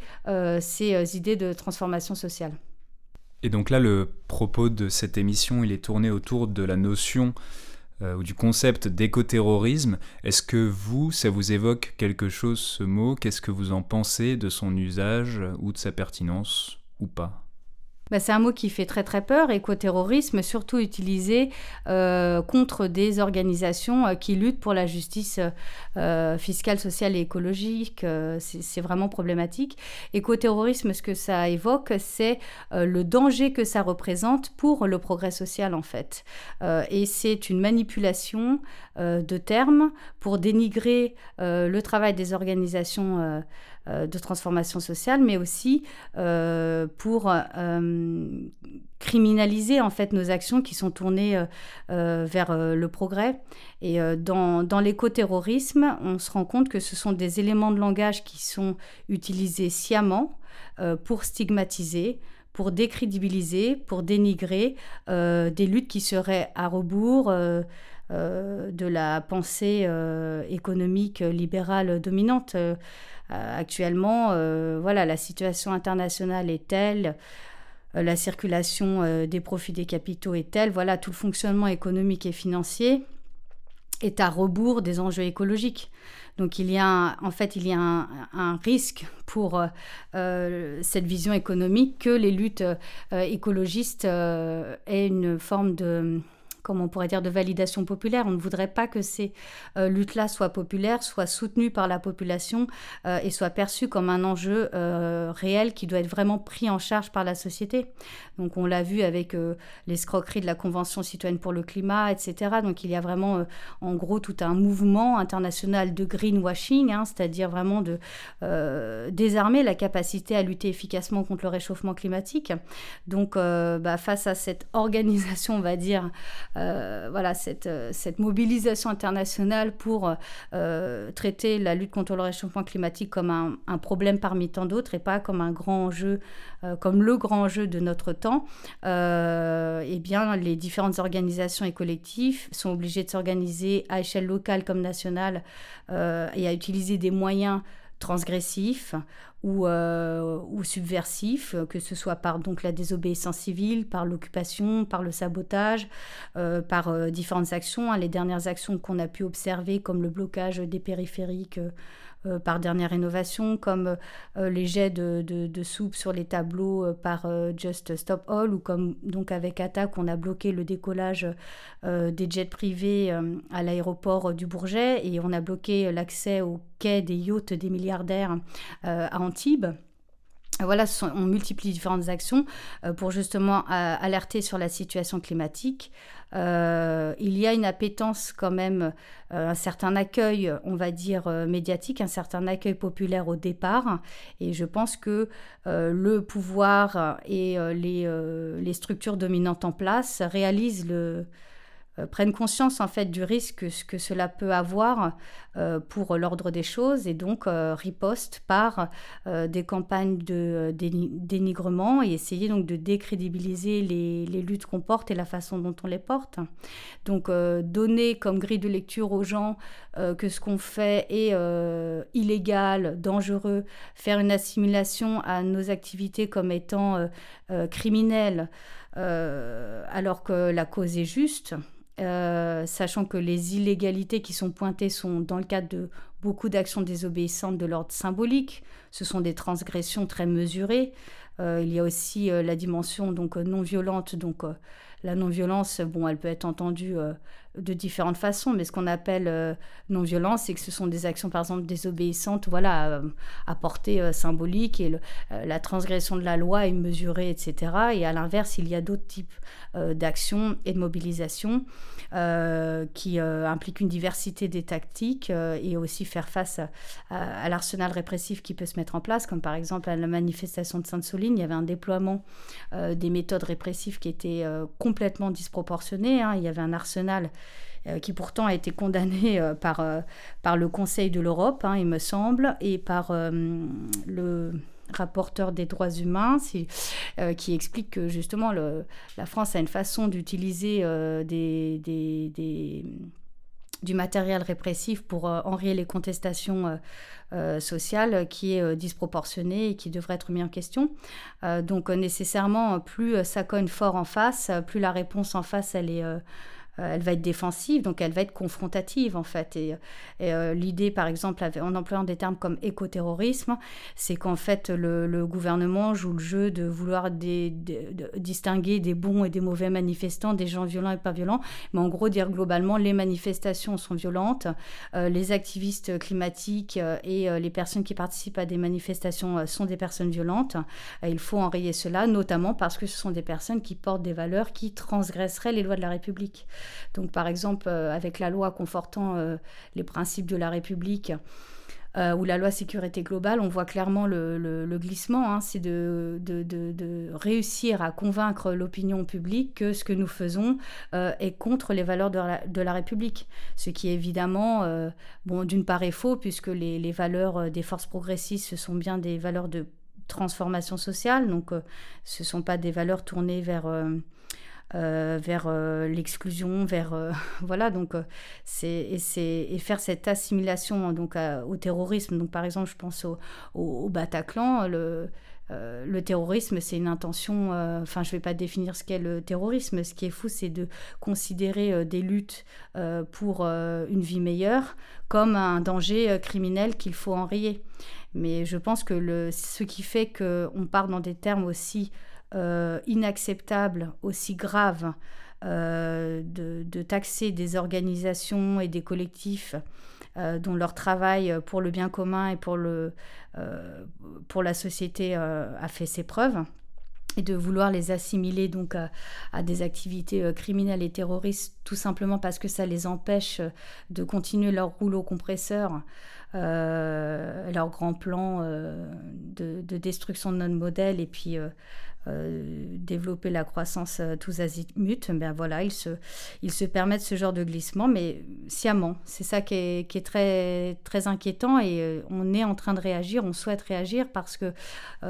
ces euh, idées de transformation sociale. Et donc là, le propos de cette émission, il est tourné autour de la notion euh, ou du concept d'écoterrorisme. Est-ce que vous, ça vous évoque quelque chose, ce mot? Qu'est-ce que vous en pensez de son usage ou de sa pertinence ou pas? Bah, c'est un mot qui fait très très peur, écoterrorisme, surtout utilisé euh, contre des organisations euh, qui luttent pour la justice euh, fiscale, sociale et écologique. c'est vraiment problématique. Écoterrorisme, ce que ça évoque, c'est le danger que ça représente pour le progrès social en fait. et c'est une manipulation de termes pour dénigrer le travail des organisations de transformation sociale, mais aussi euh, pour euh, criminaliser en fait nos actions qui sont tournées vers le progrès. Et dans, dans l'écoterrorisme, on se rend compte que ce sont des éléments de langage qui sont utilisés sciemment pour stigmatiser, pour décrédibiliser, pour dénigrer des luttes qui seraient à rebours. de la pensée économique libérale dominante. Euh, actuellement, euh, voilà, la situation internationale est telle, euh, la circulation des profits des capitaux est telle, voilà, tout le fonctionnement économique et financier est à rebours des enjeux écologiques. Donc il y a en fait il y a un, risque pour cette vision économique que les luttes écologistes aient une forme de comme on pourrait dire, de validation populaire. On ne voudrait pas que ces euh, luttes-là soient populaires, soient soutenues par la population euh, et soient perçues comme un enjeu euh, réel qui doit être vraiment pris en charge par la société. Donc on l'a vu avec l'escroquerie de la Convention citoyenne pour le climat, etc. Donc il y a vraiment, en gros, tout un mouvement international de greenwashing, hein, c'est-à-dire vraiment de désarmer la capacité à lutter efficacement contre le réchauffement climatique. Donc bah, face à cette organisation, on va dire, voilà, cette, euh, cette, mobilisation internationale pour euh, traiter la lutte contre le réchauffement climatique comme un, un problème parmi tant d'autres et pas comme un grand enjeu, comme le grand enjeu de notre temps, eh bien, les différentes organisations et collectifs sont obligés de s'organiser à échelle locale comme nationale et à utiliser des moyens transgressifs ou, euh, ou subversifs, que ce soit par donc, la désobéissance civile, par l'occupation, par le sabotage, euh, par euh, différentes actions. Hein. les dernières actions qu'on a pu observer, comme le blocage des périphériques euh, par dernière rénovation, comme euh, les jets de, soupe sur les tableaux euh, par Just Stop All, ou comme donc avec Attaque, on a bloqué le décollage des jets privés à l'aéroport du Bourget et on a bloqué l'accès au quai des yachts des milliardaires à Antibes. Voilà, on multiplie différentes actions pour justement alerter sur la situation climatique. il y a une appétence quand même, un certain accueil, on va dire, médiatique, un certain accueil populaire au départ. Et je pense que le pouvoir et les, structures dominantes en place réalisent le, euh, prennent conscience en fait du risque que, cela peut avoir euh, pour l'ordre des choses et donc euh, riposte par des campagnes de dénigrement et essayer donc de décrédibiliser les, les luttes qu'on porte et la façon dont on les porte. Donc donner comme grille de lecture aux gens que ce qu'on fait est illégal, dangereux, faire une assimilation à nos activités comme étant criminelles alors que la cause est juste. Euh, sachant que les illégalités qui sont pointées sont dans le cadre de beaucoup d'actions désobéissantes de l'ordre symbolique. Ce sont des transgressions très mesurées. Euh, il y a aussi euh, la dimension donc non violente, donc la non-violence, bon, elle peut être entendue de différentes façons, mais ce qu'on appelle euh, non-violence, c'est que ce sont des actions, par exemple, désobéissantes, voilà, à, portée euh, symbolique, et euh, la transgression de la loi est mesurée, etc. Et à l'inverse, il y a d'autres types d'actions et de mobilisation qui impliquent une diversité des tactiques et aussi faire face à, l'arsenal répressif qui peut se mettre en place, comme par exemple à la manifestation de Sainte-Soline, il y avait un déploiement des méthodes répressives qui étaient complètement disproportionnées. Hein. Il y avait un arsenal euh, qui pourtant a été condamné euh, par, euh, par le Conseil de l'Europe, hein, il me semble, et par le rapporteur des droits humains, qui explique que justement la France a une façon d'utiliser des, du matériel répressif pour enrayer les contestations sociales qui est disproportionnée et qui devrait être mis en question. donc nécessairement, plus ça cogne fort en face, plus la réponse en face, elle est euh, elle va être défensive, donc elle va être confrontative en fait. Et, euh, l'idée, par exemple, en employant des termes comme écoterrorisme, c'est qu'en fait le, gouvernement joue le jeu de vouloir distinguer des bons et des mauvais manifestants, des gens violents et pas violents, mais en gros dire globalement les manifestations sont violentes, euh, les activistes climatiques et les personnes qui participent à des manifestations sont des personnes violentes. il faut enrayer cela, notamment parce que ce sont des personnes qui portent des valeurs qui transgresseraient les lois de la République. Donc par exemple, euh, avec la loi confortant euh, les principes de la République, euh, ou la loi sécurité globale, on voit clairement le, glissement, hein. c'est de, réussir à convaincre l'opinion publique que ce que nous faisons est contre les valeurs de la, République. Ce qui évidemment, bon, d'une part est faux, puisque les, les, valeurs des forces progressistes, ce sont bien des valeurs de transformation sociale, donc ce ne sont pas des valeurs tournées vers euh, vers euh, l'exclusion, vers euh, voilà donc c'est et, faire cette assimilation donc au terrorisme. Donc par exemple, je pense au, au, Bataclan, le le terrorisme, c'est une intention, enfin je ne vais pas définir ce qu'est le terrorisme, ce qui est fou, c'est de considérer des luttes pour une vie meilleure comme un danger criminel qu'il faut enrayer. Mais je pense que le, ce qui fait qu'on part dans des termes aussi euh, inacceptable, aussi grave, euh, de, taxer des organisations et des collectifs euh, dont leur travail pour le bien commun et pour, le, pour la société a fait ses preuves. Et de vouloir les assimiler donc à, des activités criminelles et terroristes tout simplement parce que ça les empêche de continuer leur rouleau compresseur, leur grand plan de, de, destruction de notre modèle et puis développer la croissance euh, tous azimuts, ben voilà, ils se, ils se permettent ce genre de glissement, mais sciemment. C'est ça qui est, très, très inquiétant et euh, on est en train de réagir, on souhaite réagir parce que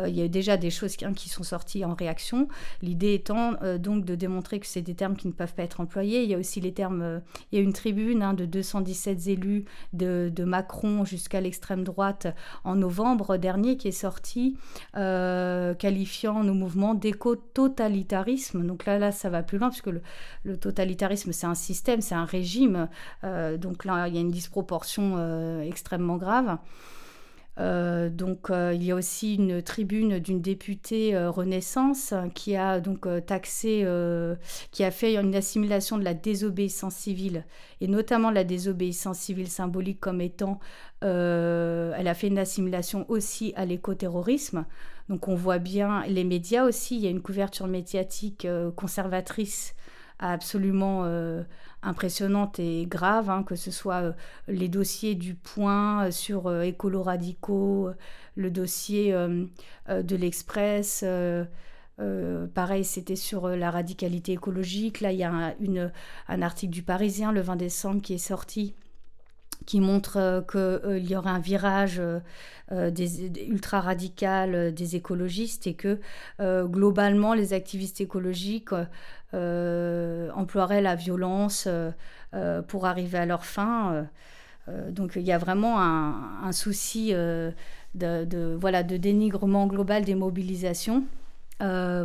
il y a déjà des choses qui, qui sont sorties en réaction. L'idée étant donc de démontrer que c'est des termes qui ne peuvent pas être employés. Il y a aussi les termes, il y a une tribune hein, de 217 élus de, de Macron jusqu'à l'extrême droite en novembre dernier qui est sortie, qualifiant nos mouvements d'éco-totalitarisme. Donc là, là, ça va plus loin, puisque le, le totalitarisme, c'est un système, c'est un régime. Euh, donc là, il y a une disproportion euh, extrêmement grave. Euh, donc il y a aussi une tribune d'une députée Renaissance qui a donc taxé, qui a fait une assimilation de la désobéissance civile et notamment la désobéissance civile symbolique comme étant, elle a fait une assimilation aussi à l'écoterrorisme. Donc on voit bien les médias aussi, il y a une couverture médiatique conservatrice absolument impressionnante et grave, hein, que ce soit euh, les dossiers du point euh, sur euh, écolo-radicaux, le dossier de l'Express. pareil, c'était sur la radicalité écologique. Là, il y a un article du Parisien le 20 décembre qui est sorti qui montre qu'il y aura un virage des, ultra radical des écologistes et que globalement les activistes écologiques euh, emploieraient la violence euh, euh, pour arriver à leur fin. donc il y a vraiment un, souci de, voilà, de dénigrement global des mobilisations.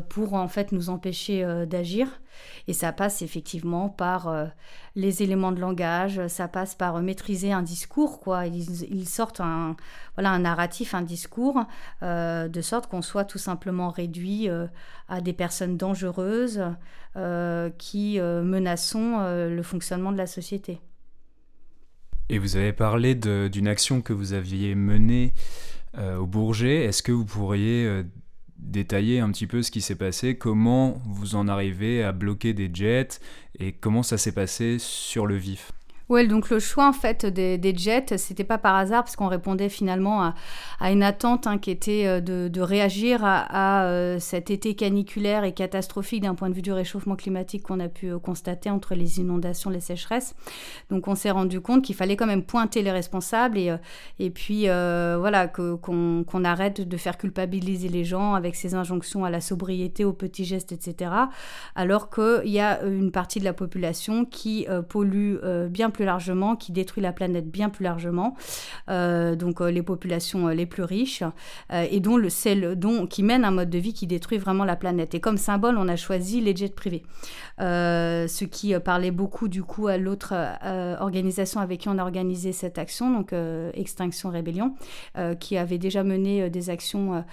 Pour en fait nous empêcher d'agir. Et ça passe effectivement par les éléments de langage, ça passe par maîtriser un discours. Quoi. Ils, sortent un, voilà, un narratif, un discours, de sorte qu'on soit tout simplement réduit à des personnes dangereuses, euh, qui euh, menaçons euh, le fonctionnement de la société. Et vous avez parlé d'une action que vous aviez menée au Bourget. Est-ce que vous pourriez détailler un petit peu ce qui s'est passé, comment vous en arrivez à bloquer des jets et comment ça s'est passé sur le vif? Ouais, donc le choix en fait des, des jets, c'était pas par hasard parce qu'on répondait finalement à, une attente hein, qui était euh, de, réagir à, euh, cet été caniculaire et catastrophique d'un point de vue du réchauffement climatique qu'on a pu euh, constater entre les inondations, les sécheresses. Donc on s'est rendu compte qu'il fallait quand même pointer les responsables et, puis voilà qu'on qu'on arrête de faire culpabiliser les gens avec ces injonctions à la sobriété, aux petits gestes, etc. Alors qu'il y a une partie de la population qui pollue bien plus largement, qui détruit la planète bien plus largement, euh, donc euh, les populations euh, les plus riches, et dont le celle dont, qui mène un mode de vie qui détruit vraiment la planète. Et comme symbole, on a choisi les jets privés. ce qui parlait beaucoup du coup à l'autre organisation avec qui on a organisé cette action, donc Extinction Rébellion, qui avait déjà mené des actions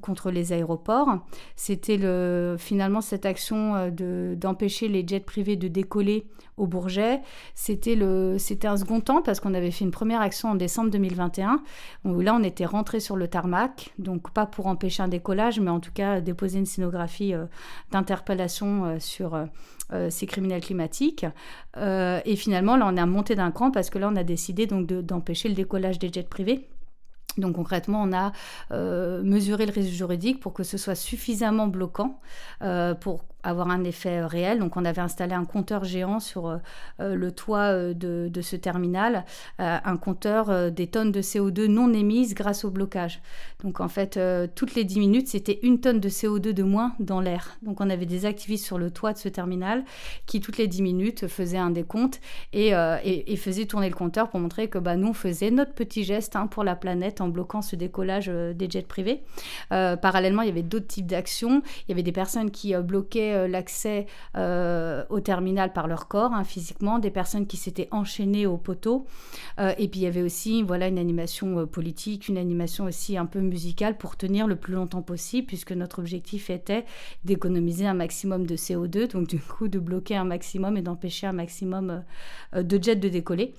contre les aéroports. C'était le, finalement cette action d'empêcher les jets privés de décoller au Bourget. C'était, un second temps parce qu'on avait fait une première action en décembre 2021 où là on était rentré sur le tarmac, donc pas pour empêcher un décollage, mais en tout cas déposer une scénographie euh, d'interpellation euh, sur euh, ces criminels climatiques. et finalement là on a monté d'un cran parce que là on a décidé donc d'empêcher le décollage des jets privés. Donc concrètement, on a mesuré le risque juridique pour que ce soit suffisamment bloquant pour avoir un effet euh, réel. Donc on avait installé un compteur géant sur euh, euh, le toit de, ce terminal, un compteur des tonnes de CO2 non émises grâce au blocage. Donc en fait, toutes les 10 minutes, c'était une tonne de CO2 de moins dans l'air. Donc on avait des activistes sur le toit de ce terminal qui toutes les 10 minutes faisaient un décompte et, faisaient tourner le compteur pour montrer que bah, nous, on faisait notre petit geste hein, pour la planète en bloquant ce décollage des jets privés. parallèlement, il y avait d'autres types d'actions. Il y avait des personnes qui bloquaient euh, l'accès euh, au terminal par leur corps, hein, physiquement, des personnes qui s'étaient enchaînées au poteau. Euh, et puis il y avait aussi voilà, une animation politique, une animation aussi un peu musicale pour tenir le plus longtemps possible, puisque notre objectif était d'économiser un maximum de CO2, donc du coup de bloquer un maximum et d'empêcher un maximum de jets de décoller.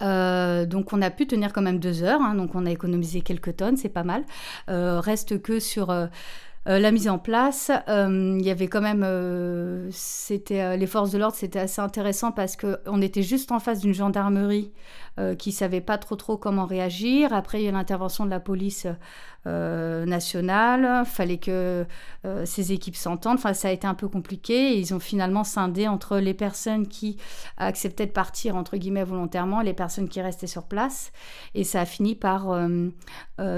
donc on a pu tenir quand même deux heures, hein, donc on a économisé quelques tonnes, c'est pas mal. reste que sur la mise en place, euh, il y avait quand même, euh, c'était les forces de l'ordre, c'était assez intéressant parce qu'on était juste en face d'une gendarmerie qui savait pas trop trop comment réagir. Après, il y a l'intervention de la police euh, nationale, fallait que euh, ces équipes s'entendent. Enfin, ça a été un peu compliqué. ils ont finalement scindé entre les personnes qui acceptaient de partir, entre guillemets, volontairement, les personnes qui restaient sur place. Et ça a fini par... Euh,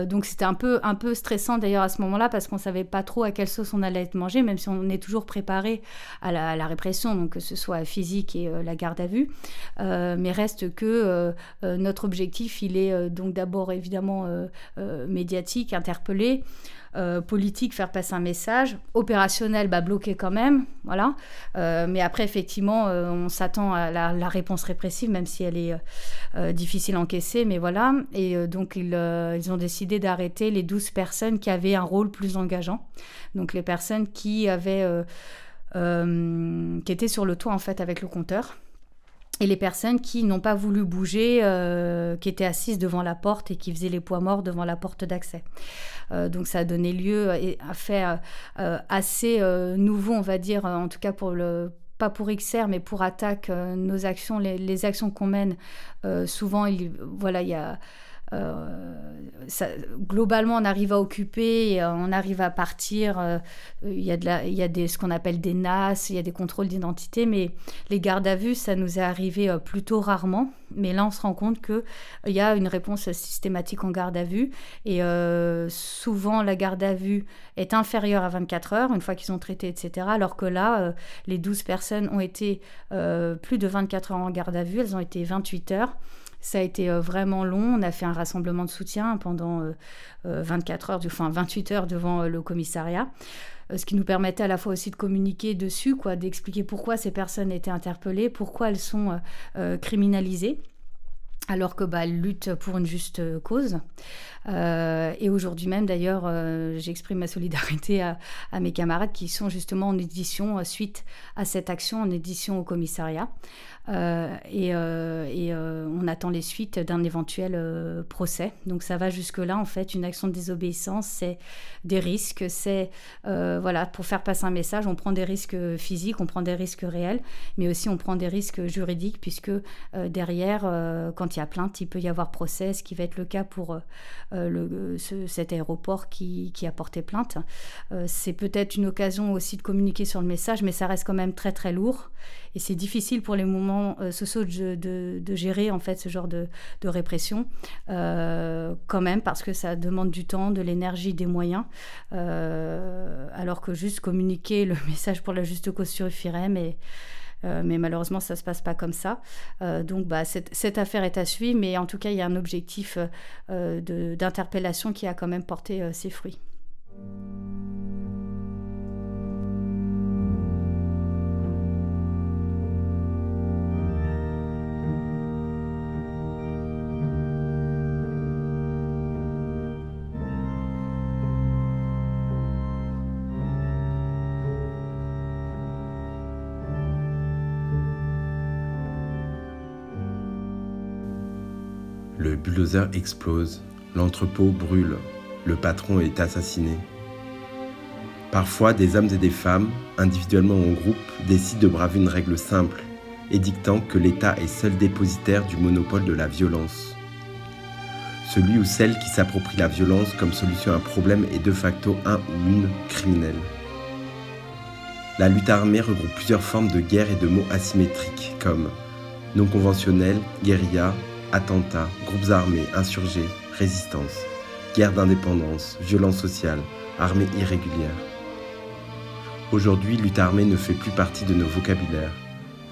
donc c'était un peu, un peu stressant d'ailleurs à ce moment-là, parce qu'on savait pas trop à quelle sauce on allait être mangé, même si on est toujours préparé à la, répression, donc que ce soit physique et la garde à vue. mais reste que notre objectif, il est donc d'abord évidemment médiatique, économique, interpeller. Euh, politique, faire passer un message. Opérationnel, bah, bloquer quand même. Voilà. Euh, mais après, effectivement, euh, on s'attend à la, réponse répressive, même si elle est difficile à encaisser. Mais voilà. Et donc, ils, ils, ont décidé d'arrêter les 12 personnes qui avaient un rôle plus engageant. Donc, les personnes qui avaient. qui étaient sur le toit, en fait, avec le compteur et les personnes qui n'ont pas voulu bouger, euh, qui étaient assises devant la porte et qui faisaient les poids morts devant la porte d'accès. Euh, donc ça a donné lieu à fait euh, assez nouveau, on va dire, en tout cas pour le pas pour XR, mais pour attaque, nos actions, les, actions qu'on mène, souvent, il, voilà, il y a ça, globalement, on arrive à occuper, on arrive à partir. Euh, il y a, de la, il y a des, ce qu'on appelle des NAS, il y a des contrôles d'identité, mais les gardes à vue, ça nous est arrivé euh, plutôt rarement. Mais là, on se rend compte qu'il y a une réponse systématique en garde à vue. Et souvent, la garde à vue est inférieure à 24 heures, une fois qu'ils ont traité, etc. Alors que là, les 12 personnes ont été plus de 24 heures en garde à vue, elles ont été 28 heures. Ça a été euh, vraiment long. On a fait un rassemblement de soutien pendant 24 euh, euh, heures, enfin 28 heures devant le commissariat ce qui nous permettait à la fois aussi de communiquer dessus, quoi, d'expliquer pourquoi ces personnes étaient interpellées, pourquoi elles sont criminalisées alors que bah, pour une juste cause. et aujourd'hui même, d'ailleurs, j'exprime ma solidarité à, mes camarades qui sont justement en édition suite à cette action, en édition au commissariat. Euh, et, euh, euh, on attend les suites d'un éventuel procès. Donc ça va jusque-là, en fait, une action de désobéissance, c'est des risques, c'est, voilà, pour faire passer un message, on prend des risques physiques, on prend des risques réels, mais aussi on prend des risques juridiques, puisque derrière, quand il y a plainte, il peut y avoir procès, ce qui va être le cas pour cet aéroport qui, a porté plainte. c'est peut-être une occasion aussi de communiquer sur le message, mais ça reste quand même très très lourd. Et c'est difficile pour les moments euh, sociaux de, gérer en fait ce genre de, répression, euh, quand même, parce que ça demande du temps, de l'énergie, des moyens, euh, alors que juste communiquer le message pour la juste cause suffirait, mais mais malheureusement, ça ne se passe pas comme ça. donc, bah, cette, cette, affaire est à suivre, mais en tout cas, il y a un objectif d'interpellation qui a quand même porté ses fruits. Explose, l'entrepôt brûle, le patron est assassiné. Parfois, des hommes et des femmes, individuellement ou en groupe, décident de braver une règle simple, édictant que l'État est seul dépositaire du monopole de la violence. Celui ou celle qui s'approprie la violence comme solution à un problème est de facto un ou une criminel. La lutte armée regroupe plusieurs formes de guerre et de mots asymétriques comme non conventionnel, guérilla, attentats, groupes armés, insurgés, résistance, guerre d'indépendance, violence sociale, armée irrégulière. Aujourd'hui, lutte armée ne fait plus partie de nos vocabulaires.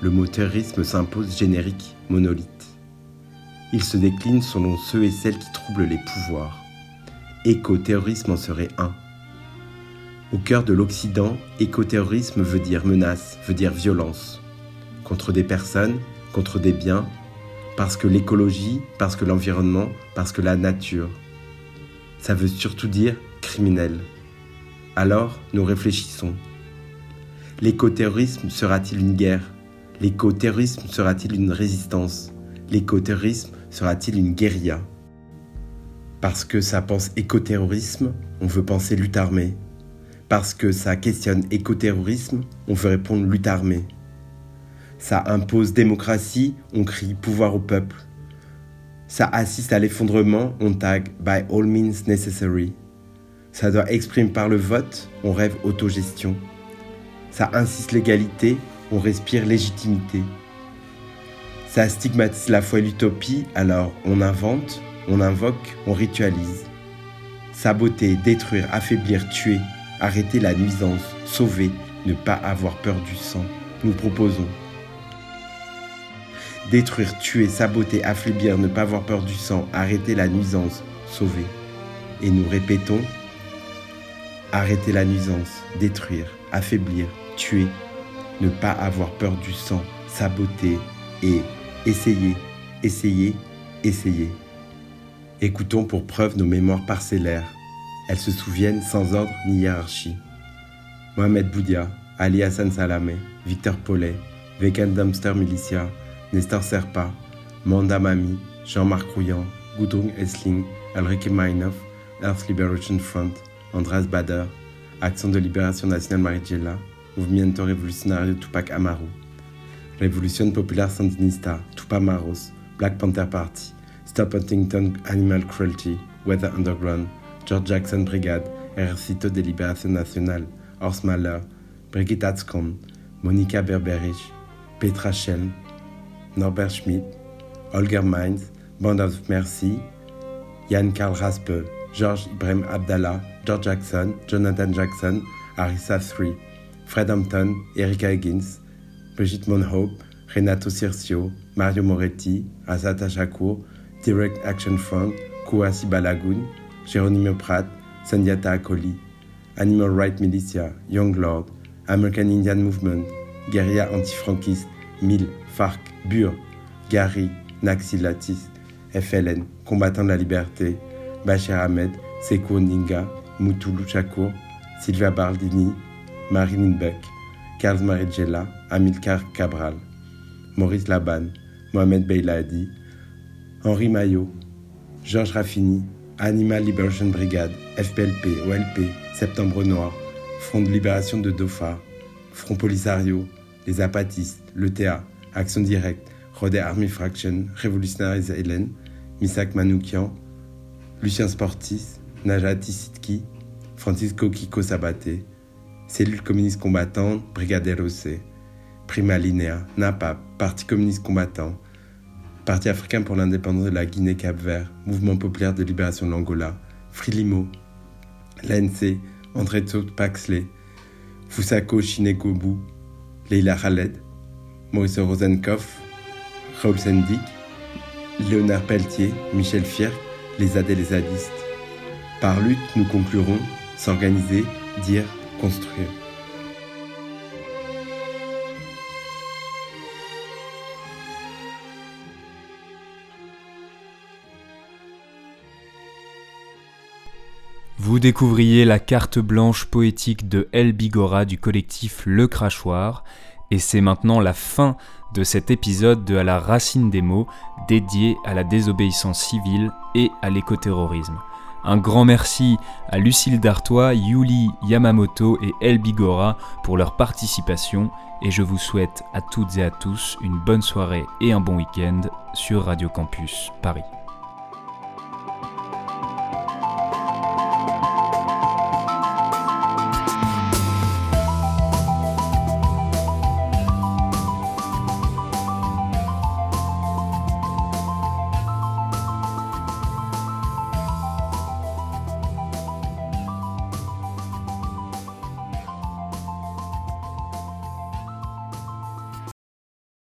Le mot terrorisme s'impose générique, monolithe. Il se décline selon ceux et celles qui troublent les pouvoirs. Éco-terrorisme en serait un. Au cœur de l'Occident, éco-terrorisme veut dire menace, veut dire violence. Contre des personnes, contre des biens, parce que l'écologie, parce que l'environnement, parce que la nature. Ça veut surtout dire criminel. Alors, nous réfléchissons. L'écoterrorisme sera-t-il une guerre? L'écoterrorisme sera-t-il une résistance? L'écoterrorisme sera-t-il une guérilla? Parce que ça pense écoterrorisme, on veut penser lutte armée. Parce que ça questionne écoterrorisme, on veut répondre lutte armée. Ça impose démocratie, on crie pouvoir au peuple. Ça assiste à l'effondrement, on tag by all means necessary. Ça doit exprimer par le vote, on rêve autogestion. Ça insiste l'égalité, on respire légitimité. Ça stigmatise la foi et l'utopie, alors on invente, on invoque, on ritualise. Saboter, détruire, affaiblir, tuer, arrêter la nuisance, sauver, ne pas avoir peur du sang. Nous proposons Détruire, tuer, saboter, affaiblir, ne pas avoir peur du sang, arrêter la nuisance, sauver. et nous répétons Arrêter la nuisance, détruire, affaiblir, tuer, ne pas avoir peur du sang, saboter et essayer, essayer, essayer. Écoutons pour preuve nos mémoires parcellaires. Elles se souviennent sans ordre ni hiérarchie. Mohamed Boudia, Ali Hassan Salamé, Victor Paulet, Vegan Dumpster Militia, Nestor Serpa, Manda Mami, Jean-Marc Rouillant, Gudrun Essling, Ulrike Meinhof, Earth Liberation Front, Andras Bader, Action de Libération Nationale Marighella, Movimiento Revolucionario Tupac Amaru, Révolution Populaire Sandinista, Tupamaros, Black Panther Party, Stop Huntington Animal Cruelty, Weather Underground, George Jackson Brigade, Ejército de Liberación Nacional, Horst Mahler, Brigitte Atzkom, Monica Berberich, Petra Schelm, Norbert Schmidt, Holger Mainz, Band of Mercy, Jan Karl Raspe, George Ibrahim Abdallah, George Jackson, Jonathan Jackson, Arisa 3, Fred Hampton, Erika Higgins, Brigitte Monhope, Renato Circio, Mario Moretti, Azata Shakur, Direct Action Front, Kouassi Balagoon, Geronimo Pratt, Sandiata Akoli, Animal Rights Militia, Young Lord, American Indian Movement, Guerilla Antifranquiste, MIL, FARC, BUR, Gary, Naxi Latis, FLN, Combattant de la Liberté, Bachir Ahmed, Seko Ninga, Moutoulou Chakour, Sylvia Bardini, Marine Beck, Carl Marigella, Amilcar Cabral, Maurice Laban, Mohamed Beyladi, Henri Maillot, Georges Raffini, Animal Liberation Brigade, FPLP, OLP, Septembre Noir, Front de Libération de Dauphin, Front Polisario, Les Apatistes, l'ETA, Action Directe, Rode Army Fraction, Révolutionnaires Hélène, Misak Manoukian, Lucien Sportis, Najati Sitki, Francisco Kiko Sabaté, Cellule communiste combattante, Brigade ROC, Prima Linea, NAPAP, Parti communiste combattant, Parti africain pour l'indépendance de la Guinée-Cap-Vert, Mouvement populaire de libération de l'Angola, Frilimo, l'ANC, André Paxley, Fusako Shinekobu, Leila Khaled, Maurice Rosenkopf, Raoul Sendik, Léonard Pelletier, Michel Fierc, les ZAD et les. Par lutte, nous conclurons s'organiser, dire, construire. Vous découvriez la carte blanche poétique de El Bigora du collectif Le Crachoir, et c'est maintenant la fin de cet épisode de À la racine des mots dédié à la désobéissance civile et à l'écoterrorisme. Un grand merci à Lucille Dartois, Yuli Yamamoto et El Bigora pour leur participation et je vous souhaite à toutes et à tous une bonne soirée et un bon week-end sur Radio Campus Paris.